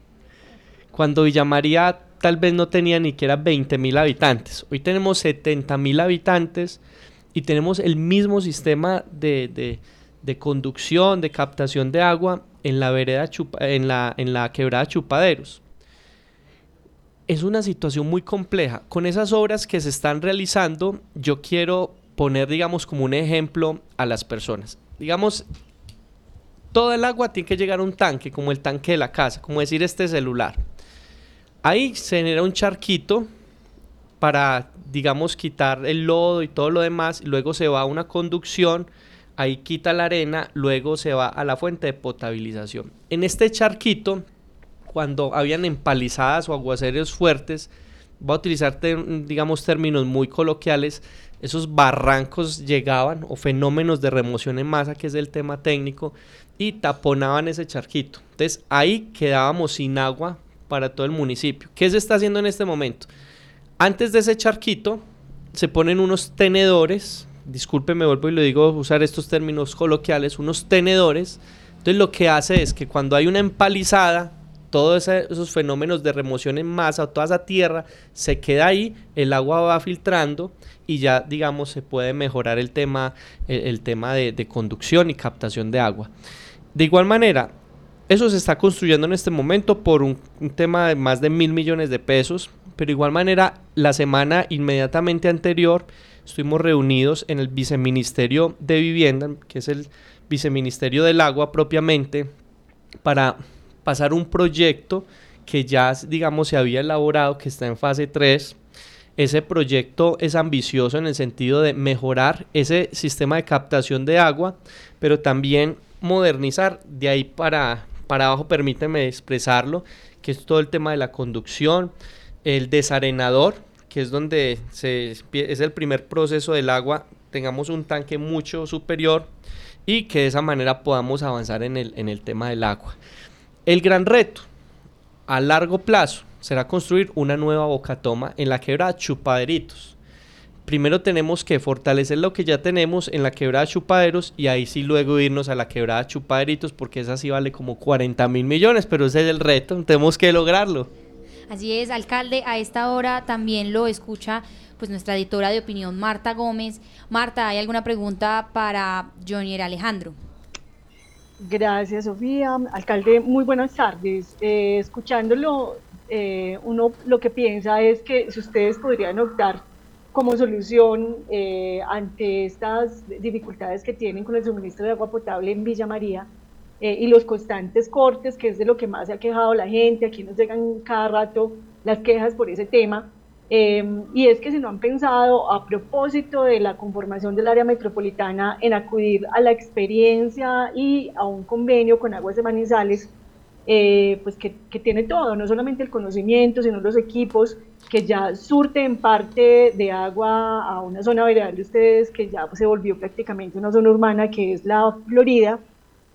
cuando Villa María tal vez no tenía ni siquiera 20 mil habitantes. Hoy tenemos 70 mil habitantes y tenemos el mismo sistema de, conducción, de captación de agua en la, vereda en, la, en la quebrada Chupaderos. Es una situación muy compleja. Con esas obras que se están realizando, yo quiero poner, digamos, como un ejemplo a las personas. Digamos, todo el agua tiene que llegar a un tanque, como el tanque de la casa, como decir este celular. Ahí se genera un charquito para, digamos, quitar el lodo y todo lo demás. Luego se va a una conducción, ahí quita la arena, luego se va a la fuente de potabilización. En este charquito, cuando habían empalizadas o aguaceros fuertes, voy a utilizar, digamos, términos muy coloquiales, esos barrancos llegaban o fenómenos de remoción en masa, que es el tema técnico, y taponaban ese charquito. Entonces ahí quedábamos sin agua para todo el municipio. ¿Qué se está haciendo en este momento? Antes de ese charquito se ponen unos tenedores, disculpe, me vuelvo y lo digo usar estos términos coloquiales, unos tenedores. Entonces lo que hace es que cuando hay una empalizada, todos esos fenómenos de remoción en masa, toda esa tierra se queda ahí, el agua va filtrando y ya digamos se puede mejorar el tema, el, tema de, de conducción y captación de agua. De igual manera, eso se está construyendo en este momento por un, tema de más de mil millones de pesos, pero de igual manera la semana inmediatamente anterior estuvimos reunidos en el viceministerio de vivienda, que es el viceministerio del agua propiamente, para pasar un proyecto que ya digamos se había elaborado, que está en fase 3. Ese proyecto es ambicioso en el sentido de mejorar ese sistema de captación de agua, pero también modernizar de ahí para para abajo, permíteme expresarlo, que es todo el tema de la conducción, el desarenador, que es donde se, es el primer proceso del agua, tengamos un tanque mucho superior y que de esa manera podamos avanzar en el, en el tema del agua. El gran reto a largo plazo será construir una nueva bocatoma en la quebrada Chupaderitos. Primero tenemos que fortalecer lo que ya tenemos en la quebrada Chupaderos y ahí sí luego irnos a la quebrada Chupaderitos porque esa sí vale como 40 mil millones, pero ese es el reto, tenemos que lograrlo. Así es, alcalde, a esta hora también lo escucha pues nuestra editora de opinión Marta Gómez. Marta, ¿hay alguna pregunta para Johnny Alejandro? Gracias, Sofía. Alcalde, muy buenas tardes. Eh, escuchándolo, eh, uno lo que piensa es que si ustedes podrían optar como solución eh, ante estas dificultades que tienen con el suministro de agua potable en Villa María y los constantes cortes, que es de lo que más se ha quejado la gente, aquí nos llegan cada rato las quejas por ese tema, Em, y es que si no han pensado a propósito de la conformación del área metropolitana en acudir a la experiencia y a un convenio con Aguas de Manizales, eh, pues que, que, tiene todo, no solamente el conocimiento, sino los equipos que ya surte en parte de agua a una zona veredal de ustedes que ya se volvió prácticamente una zona urbana que es la Florida.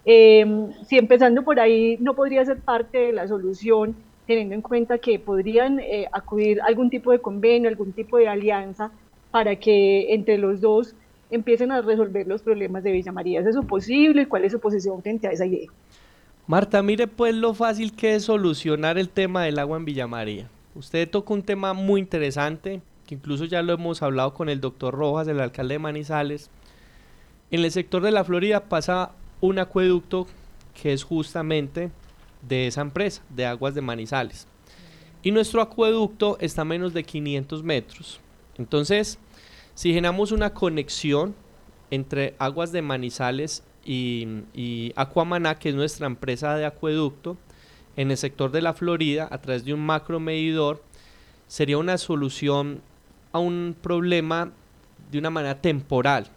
Em, si empezando por ahí no podría ser parte de la solución teniendo en cuenta que podrían eh, acudir a algún tipo de convenio, algún tipo de alianza para que entre los dos empiecen a resolver los problemas de Villa María. ¿Es eso posible? ¿Cuál es su posición frente a esa idea? Marta, mire pues lo fácil que es solucionar el tema del agua en Villa María. Usted toca un tema muy interesante, que incluso ya lo hemos hablado con el doctor Rojas, el alcalde de Manizales. En el sector de la Florida pasa un acueducto que es justamente de esa empresa, de Aguas de Manizales. Y nuestro acueducto está a menos de 500 metros. Entonces, si generamos una conexión entre Aguas de Manizales y, y Aquamaná, que es nuestra empresa de acueducto, en el sector de la Florida, a través de un macro medidor, sería una solución a un problema de una manera temporal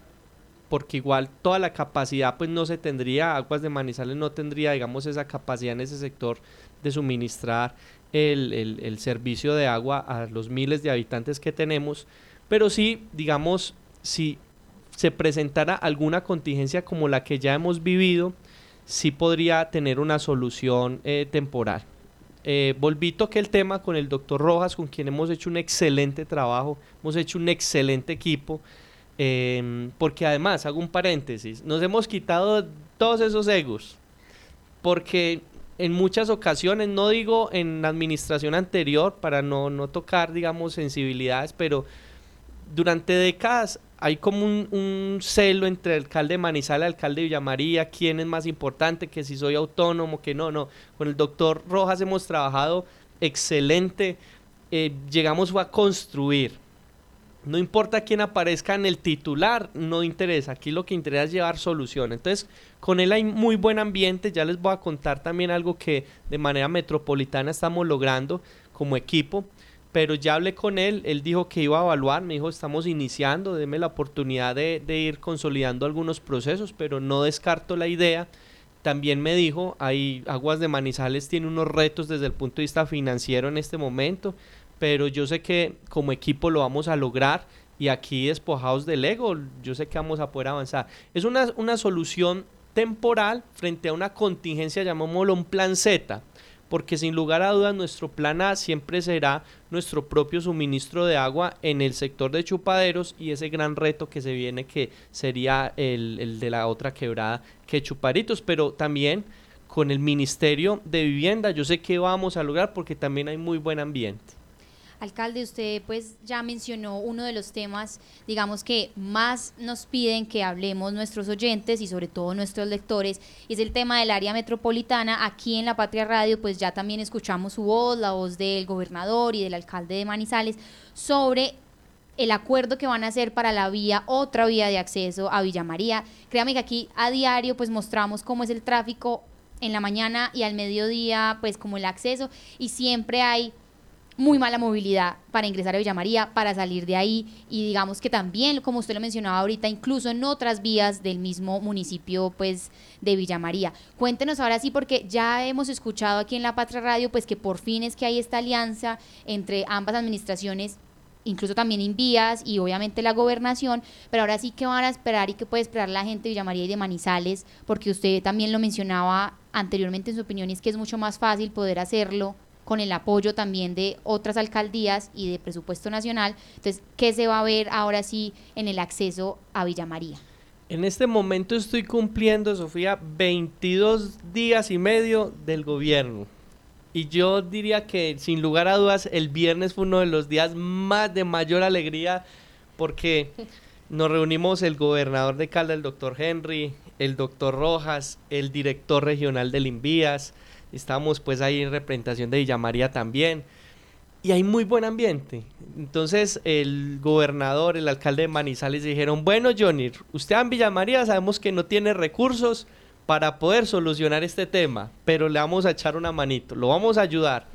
porque igual toda la capacidad pues no se tendría, Aguas de Manizales no tendría digamos esa capacidad en ese sector de suministrar el, servicio de agua a los miles de habitantes que tenemos, pero sí digamos si se presentara alguna contingencia como la que ya hemos vivido, sí podría tener una solución eh, temporal. Eh, volví toqué el tema con el doctor Rojas, con quien hemos hecho un excelente trabajo, hemos hecho un excelente equipo. Em, porque además, hago un paréntesis, nos hemos quitado todos esos egos. Porque en muchas ocasiones, no digo en la administración anterior para no, no tocar, digamos, sensibilidades, pero durante décadas hay como un, celo entre el alcalde de Manizales y el alcalde de Villamaría, quién es más importante, que si soy autónomo, que no, no. Con el doctor Rojas hemos trabajado excelente, eh, llegamos a construir no importa quién aparezca en el titular, no interesa. Aquí lo que interesa es llevar solución. Entonces, con él hay muy buen ambiente. Ya les voy a contar también algo que de manera metropolitana estamos logrando como equipo. Pero ya hablé con él, él dijo que iba a evaluar, me dijo, estamos iniciando, déme la oportunidad de, de ir consolidando algunos procesos, pero no descarto la idea. También me dijo, hay Aguas de Manizales tiene unos retos desde el punto de vista financiero en este momento pero yo sé que como equipo lo vamos a lograr y aquí despojados del ego, yo sé que vamos a poder avanzar. Es una, una solución temporal frente a una contingencia, llamémoslo un plan Z, porque sin lugar a dudas nuestro plan A siempre será nuestro propio suministro de agua en el sector de chupaderos y ese gran reto que se viene que sería el, el de la otra quebrada que chuparitos, pero también con el Ministerio de Vivienda yo sé que vamos a lograr porque también hay muy buen ambiente. Alcalde, usted pues ya mencionó uno de los temas, digamos que más nos piden que hablemos nuestros oyentes y sobre todo nuestros lectores, es el tema del área metropolitana. Aquí en La Patria Radio pues ya también escuchamos su voz, la voz del gobernador y del alcalde de Manizales sobre el acuerdo que van a hacer para la vía, otra vía de acceso a Villa María. Créame que aquí a diario pues mostramos cómo es el tráfico en la mañana y al mediodía, pues como el acceso, y siempre hay muy mala movilidad para ingresar a Villa María, para salir de ahí. Y digamos que también, como usted lo mencionaba ahorita, incluso en otras vías del mismo municipio pues de Villa María. Cuéntenos ahora sí porque ya hemos escuchado aquí en La Patria Radio pues que por fin es que hay esta alianza entre ambas administraciones incluso también en vías y obviamente la gobernación, pero ahora sí que van a esperar y que puede esperar la gente de Villa María y de Manizales, porque usted también lo mencionaba anteriormente en su opinión, es que es mucho más fácil poder hacerlo con el apoyo también de otras alcaldías y de presupuesto nacional. Entonces, ¿qué se va a ver ahora sí en el acceso a Villa María? En este momento estoy cumpliendo, Sofía, 22 días y medio del gobierno. Y yo diría que sin lugar a dudas el viernes fue uno de los días más de mayor alegría porque nos reunimos el gobernador de Calda, el doctor Henry, el doctor Rojas, el director regional del Invías, Estamos pues ahí en representación de Villa María también. Y hay muy buen ambiente. Entonces el gobernador, el alcalde de Manizales dijeron, bueno Johnny, usted en Villa María sabemos que no tiene recursos para poder solucionar este tema, pero le vamos a echar una manito, lo vamos a ayudar.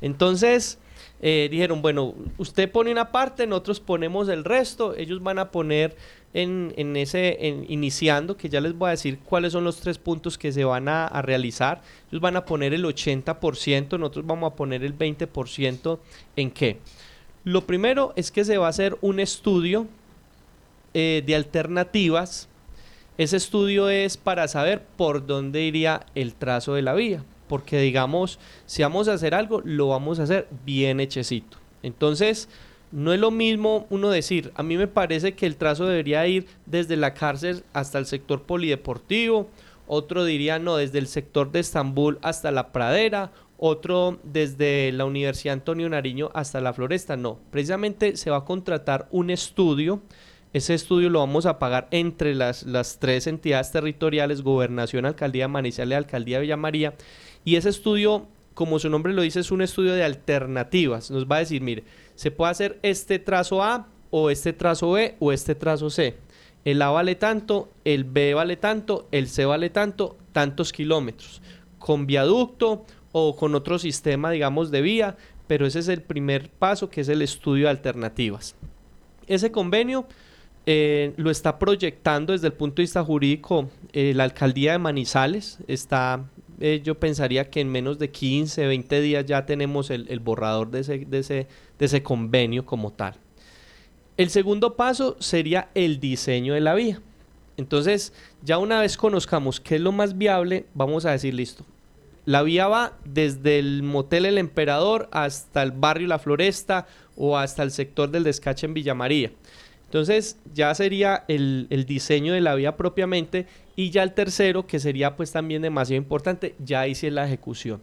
Entonces eh, dijeron, bueno, usted pone una parte, nosotros ponemos el resto, ellos van a poner en, en ese, iniciando, que ya les voy a decir cuáles son los tres puntos que se van a, realizar, ellos van a poner el 80%, nosotros vamos a poner el 20% en qué. Lo primero es que se va a hacer un estudio eh, de alternativas, ese estudio es para saber por dónde iría el trazo de la vía porque digamos, si vamos a hacer algo, lo vamos a hacer bien hechecito. Entonces, no es lo mismo uno decir, a mí me parece que el trazo debería ir desde la cárcel hasta el sector polideportivo, otro diría no, desde el sector de Estambul hasta la pradera, otro desde la Universidad Antonio Nariño hasta la floresta, no, precisamente se va a contratar un estudio, ese estudio lo vamos a pagar entre las, las tres entidades territoriales, Gobernación, Alcaldía de Manizales Alcaldía de Villa María, y ese estudio, como su nombre lo dice, es un estudio de alternativas. Nos va a decir, mire, se puede hacer este trazo A o este trazo B o este trazo C. El A vale tanto, el B vale tanto, el C vale tanto, tantos kilómetros. Con viaducto o con otro sistema, digamos, de vía, pero ese es el primer paso, que es el estudio de alternativas. Ese convenio eh, lo está proyectando desde el punto de vista jurídico eh, la alcaldía de Manizales, está eh, yo pensaría que en menos de 15, 20 días ya tenemos el, borrador de ese, convenio como tal. El segundo paso sería el diseño de la vía. Entonces, ya una vez conozcamos qué es lo más viable, vamos a decir, listo. La vía va desde el motel El Emperador hasta el barrio La Floresta o hasta el sector del descache en Villa María. Entonces ya sería el, diseño de la vía propiamente y ya el tercero, que sería pues también demasiado importante, ya hice la ejecución.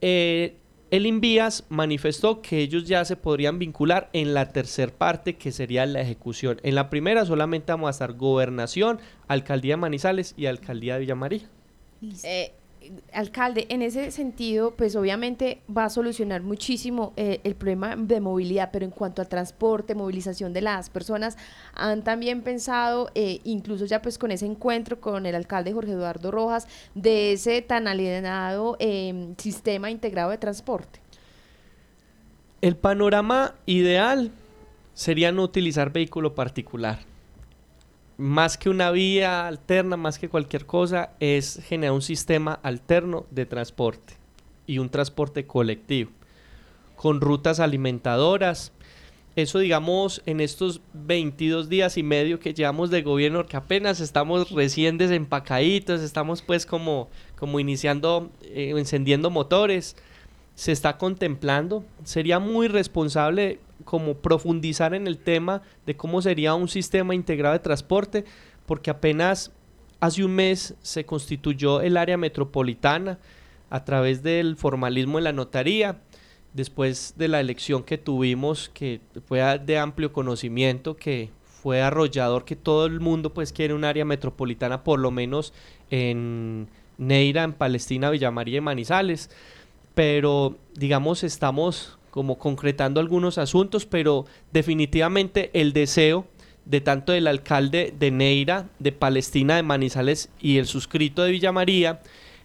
Eh, el Invías manifestó que ellos ya se podrían vincular en la tercera parte, que sería la ejecución. En la primera solamente vamos a estar gobernación, alcaldía de Manizales y alcaldía de Villamaría. Eh, alcalde, en ese sentido, pues obviamente va a solucionar muchísimo eh, el problema de movilidad, pero en cuanto al transporte, movilización de las personas, han también pensado, eh, incluso ya pues con ese encuentro con el alcalde Jorge Eduardo Rojas, de ese tan alienado em, sistema integrado de transporte. El panorama ideal sería no utilizar vehículo particular más que una vía alterna, más que cualquier cosa, es generar un sistema alterno de transporte y un transporte colectivo, con rutas alimentadoras. Eso, digamos, en estos 22 días y medio que llevamos de gobierno, que apenas estamos recién desempacaditos, estamos pues como, como iniciando, eh, encendiendo motores, se está contemplando. Sería muy responsable como profundizar en el tema de cómo sería un sistema integrado de transporte, porque apenas hace un mes se constituyó el área metropolitana a través del formalismo de la notaría, después de la elección que tuvimos, que fue de amplio conocimiento, que fue arrollador, que todo el mundo pues quiere un área metropolitana, por lo menos en Neira, en Palestina, Villa María y Manizales, pero digamos estamos como concretando algunos asuntos, pero definitivamente el deseo de tanto del alcalde de Neira, de Palestina, de Manizales y el suscrito de Villa María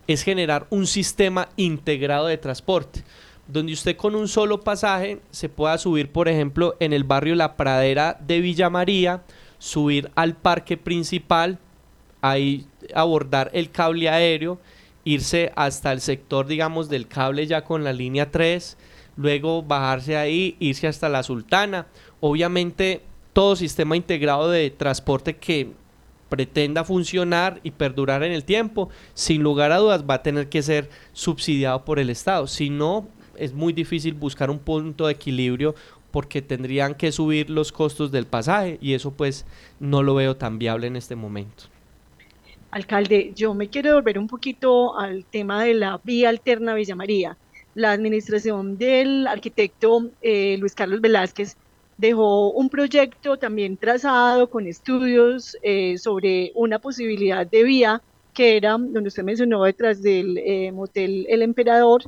es generar un sistema integrado de transporte. donde usted con un solo pasaje se pueda subir, por ejemplo, en el barrio La Pradera de Villa María, subir al parque principal, ahí abordar el cable aéreo, irse hasta el sector, digamos, del cable ya con la línea 3, luego bajarse ahí, irse hasta la Sultana. Obviamente, todo sistema integrado de transporte que pretenda funcionar y perdurar en el tiempo, sin lugar a dudas va a tener que ser subsidiado por el Estado. Si no, es muy difícil buscar un punto de equilibrio porque tendrían que subir los costos del pasaje y eso pues no lo veo tan viable en este momento. Alcalde, yo me quiero volver un poquito al tema de la vía alterna Villa María. La administración del arquitecto eh, Luis Carlos Velázquez dejó un proyecto también trazado con estudios eh, sobre una posibilidad de vía que era donde usted mencionó detrás del eh, motel El Emperador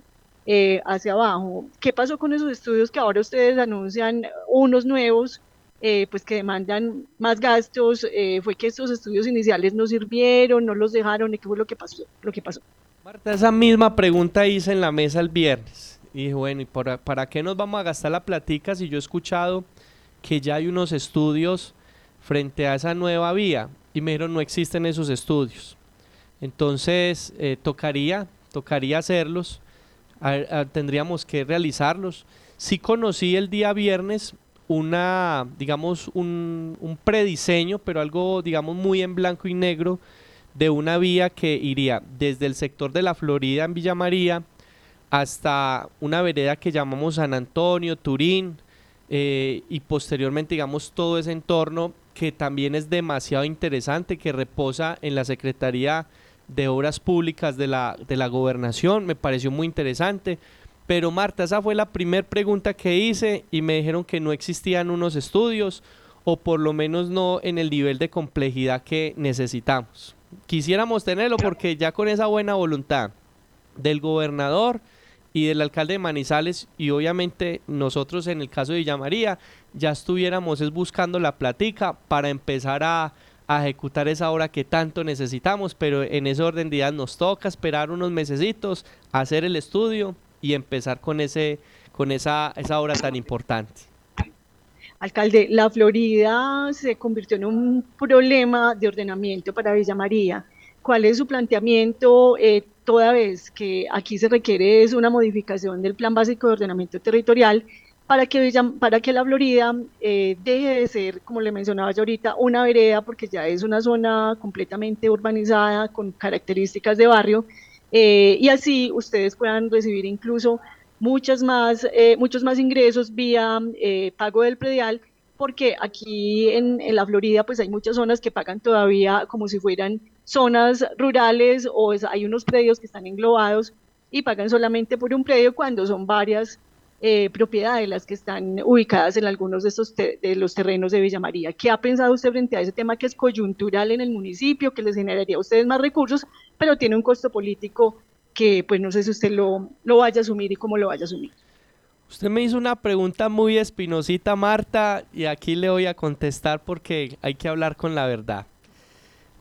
hacia abajo. ¿Qué pasó con esos estudios que ahora ustedes anuncian unos nuevos? Eh, pues que demandan más gastos, eh, fue que estos estudios iniciales no sirvieron, no los dejaron, ¿y qué fue lo que pasó? Lo que pasó? Marta, esa misma pregunta hice en la mesa el viernes. Y dije, bueno, ¿y para, qué nos vamos a gastar la platica si yo he escuchado que ya hay unos estudios frente a esa nueva vía? Y me dijeron, no existen esos estudios. Entonces, eh, tocaría, tocaría hacerlos, tendríamos que realizarlos. Sí conocí el día viernes una, digamos, un, un prediseño, pero algo, digamos, muy en blanco y negro de una vía que iría desde el sector de la Florida en Villa María hasta una vereda que llamamos San Antonio, Turín, eh, y posteriormente, digamos, todo ese entorno que también es demasiado interesante, que reposa en la Secretaría de Obras Públicas de la, de la Gobernación, me pareció muy interesante. Pero Marta, esa fue la primera pregunta que hice y me dijeron que no existían unos estudios o por lo menos no en el nivel de complejidad que necesitamos. Quisiéramos tenerlo porque ya con esa buena voluntad del gobernador y del alcalde de Manizales y obviamente nosotros en el caso de Villa María ya estuviéramos es buscando la platica para empezar a, a ejecutar esa obra que tanto necesitamos, pero en ese orden de días nos toca esperar unos mesecitos, hacer el estudio y empezar con, ese, con esa, esa obra tan importante. Alcalde, la Florida se convirtió en un problema de ordenamiento para Villa María. ¿Cuál es su planteamiento eh, toda vez que aquí se requiere es una modificación del Plan Básico de Ordenamiento Territorial para que, para que la Florida eh, deje de ser, como le mencionaba yo ahorita, una vereda, porque ya es una zona completamente urbanizada con características de barrio, eh, y así ustedes puedan recibir incluso muchas más, eh, muchos más ingresos vía eh, pago del predial, porque aquí en, la Florida pues hay muchas zonas que pagan todavía como si fueran zonas rurales o hay unos predios que están englobados y pagan solamente por un predio cuando son varias eh, propiedades las que están ubicadas en algunos de, estos de los terrenos de Villa María. ¿Qué ha pensado usted frente a ese tema que es coyuntural en el municipio, que les generaría a ustedes más recursos, pero tiene un costo político que pues no sé si usted lo, lo vaya a asumir y cómo lo vaya a asumir? Usted me hizo una pregunta muy espinosita, Marta, y aquí le voy a contestar porque hay que hablar con la verdad.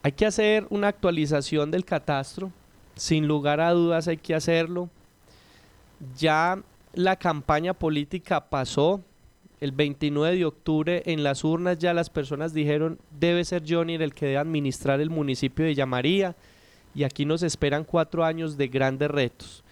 Hay que hacer una actualización del catastro, sin lugar a dudas hay que hacerlo. Ya la campaña política pasó. El 29 de octubre en las urnas ya las personas dijeron debe ser Johnny el que debe administrar el municipio de Yamaría y aquí nos esperan cuatro años de grandes retos.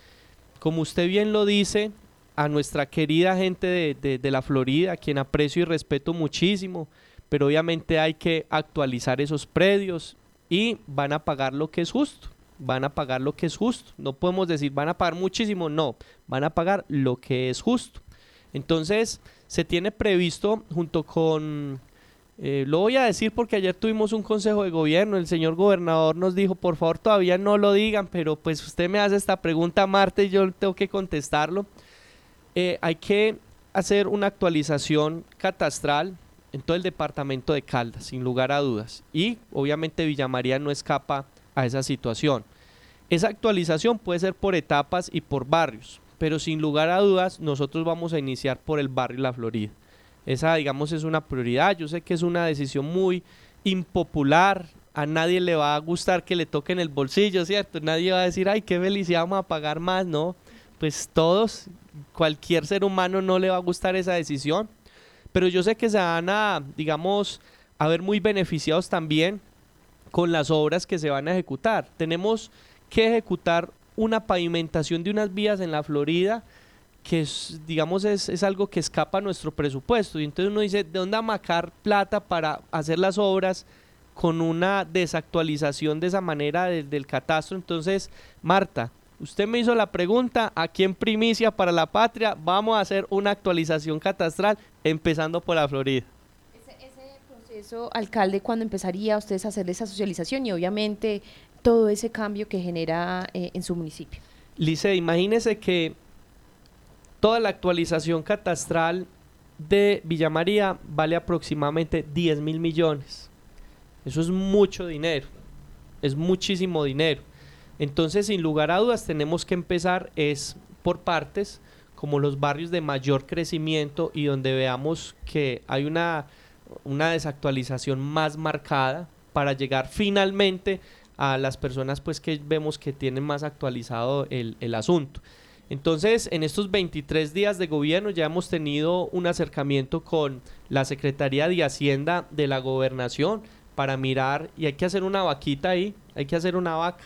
Como usted bien lo dice, a nuestra querida gente de, de la Florida, a quien aprecio y respeto muchísimo, pero obviamente hay que actualizar esos predios y van a pagar lo que es justo van a pagar lo que es justo. No podemos decir van a pagar muchísimo, no, van a pagar lo que es justo. Entonces, se tiene previsto junto con, eh, lo voy a decir porque ayer tuvimos un consejo de gobierno, el señor gobernador nos dijo, por favor todavía no lo digan, pero pues usted me hace esta pregunta, Marta, y yo tengo que contestarlo. Eh, hay que hacer una actualización catastral en todo el departamento de Caldas, sin lugar a dudas. Y obviamente Villa María no escapa a esa situación. Esa actualización puede ser por etapas y por barrios, pero sin lugar a dudas nosotros vamos a iniciar por el barrio La Florida. Esa, digamos, es una prioridad. Yo sé que es una decisión muy impopular. A nadie le va a gustar que le toquen el bolsillo, ¿cierto? Nadie va a decir, ay, qué felicidad, vamos a pagar más, ¿no? pues todos, cualquier ser humano no le va a gustar esa decisión, pero yo sé que se van a, digamos, a ver muy beneficiados también con las obras que se van a ejecutar. Tenemos que ejecutar una pavimentación de unas vías en la Florida que es, digamos es, es, algo que escapa a nuestro presupuesto. Y entonces uno dice de dónde amacar plata para hacer las obras con una desactualización de esa manera del catastro entonces Marta usted me hizo la pregunta aquí en primicia para la patria vamos a hacer una actualización catastral empezando por la Florida ese, ese proceso alcalde cuando empezaría ustedes a hacer esa socialización y obviamente todo ese cambio que genera eh, en su municipio Lice, imagínese que Toda la actualización catastral de Villa María vale aproximadamente 10 mil millones. Eso es mucho dinero, es muchísimo dinero. Entonces, sin lugar a dudas, tenemos que empezar es por partes, como los barrios de mayor crecimiento y donde veamos que hay una, una desactualización más marcada para llegar finalmente a las personas pues que vemos que tienen más actualizado el, el asunto. Entonces, en estos 23 días de gobierno ya hemos tenido un acercamiento con la Secretaría de Hacienda de la Gobernación para mirar, y hay que hacer una vaquita ahí, hay que hacer una vaca.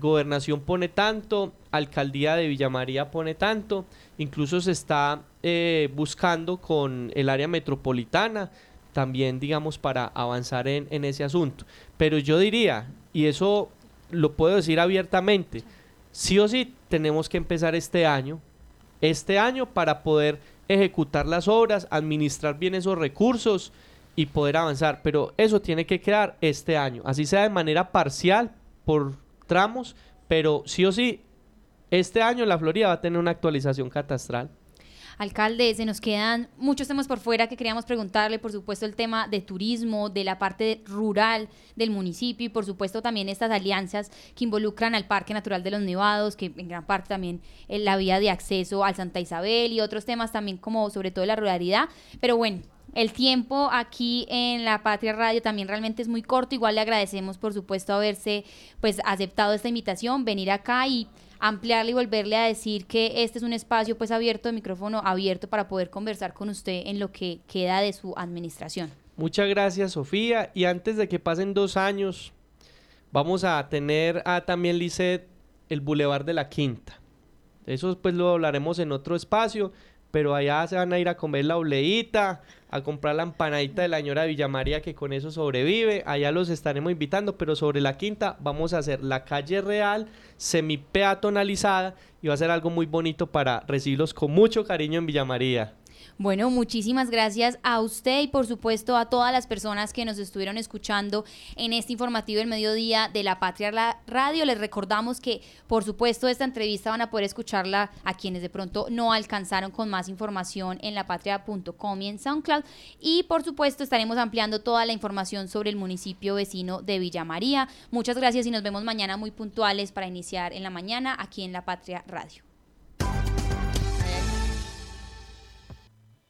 Gobernación pone tanto, Alcaldía de Villamaría pone tanto, incluso se está eh, buscando con el área metropolitana también, digamos, para avanzar en, en ese asunto. Pero yo diría, y eso lo puedo decir abiertamente, sí o sí tenemos que empezar este año, este año para poder ejecutar las obras, administrar bien esos recursos y poder avanzar. Pero eso tiene que quedar este año, así sea de manera parcial, por tramos, pero sí o sí, este año la Florida va a tener una actualización catastral. Alcalde, se nos quedan muchos temas por fuera que queríamos preguntarle, por supuesto el tema de turismo, de la parte rural del municipio y por supuesto también estas alianzas que involucran al Parque Natural de los Nevados, que en gran parte también en la vía de acceso al Santa Isabel y otros temas también como sobre todo la ruralidad. Pero bueno, el tiempo aquí en la Patria Radio también realmente es muy corto. Igual le agradecemos, por supuesto, haberse pues aceptado esta invitación, venir acá y ampliarle y volverle a decir que este es un espacio pues abierto, de micrófono abierto para poder conversar con usted en lo que queda de su administración. Muchas gracias Sofía y antes de que pasen dos años vamos a tener a también Lisset el Boulevard de la Quinta. Eso pues lo hablaremos en otro espacio, pero allá se van a ir a comer la obleíta, a comprar la empanadita de la señora Villamaría que con eso sobrevive. Allá los estaremos invitando, pero sobre la quinta vamos a hacer la calle real, semi peatonalizada y va a ser algo muy bonito para recibirlos con mucho cariño en Villamaría. Bueno, muchísimas gracias a usted y por supuesto a todas las personas que nos estuvieron escuchando en este informativo del mediodía de la Patria Radio. Les recordamos que por supuesto esta entrevista van a poder escucharla a quienes de pronto no alcanzaron con más información en lapatria.com y en SoundCloud. Y por supuesto estaremos ampliando toda la información sobre el municipio vecino de Villa María. Muchas gracias y nos vemos mañana muy puntuales para iniciar en la mañana aquí en La Patria Radio.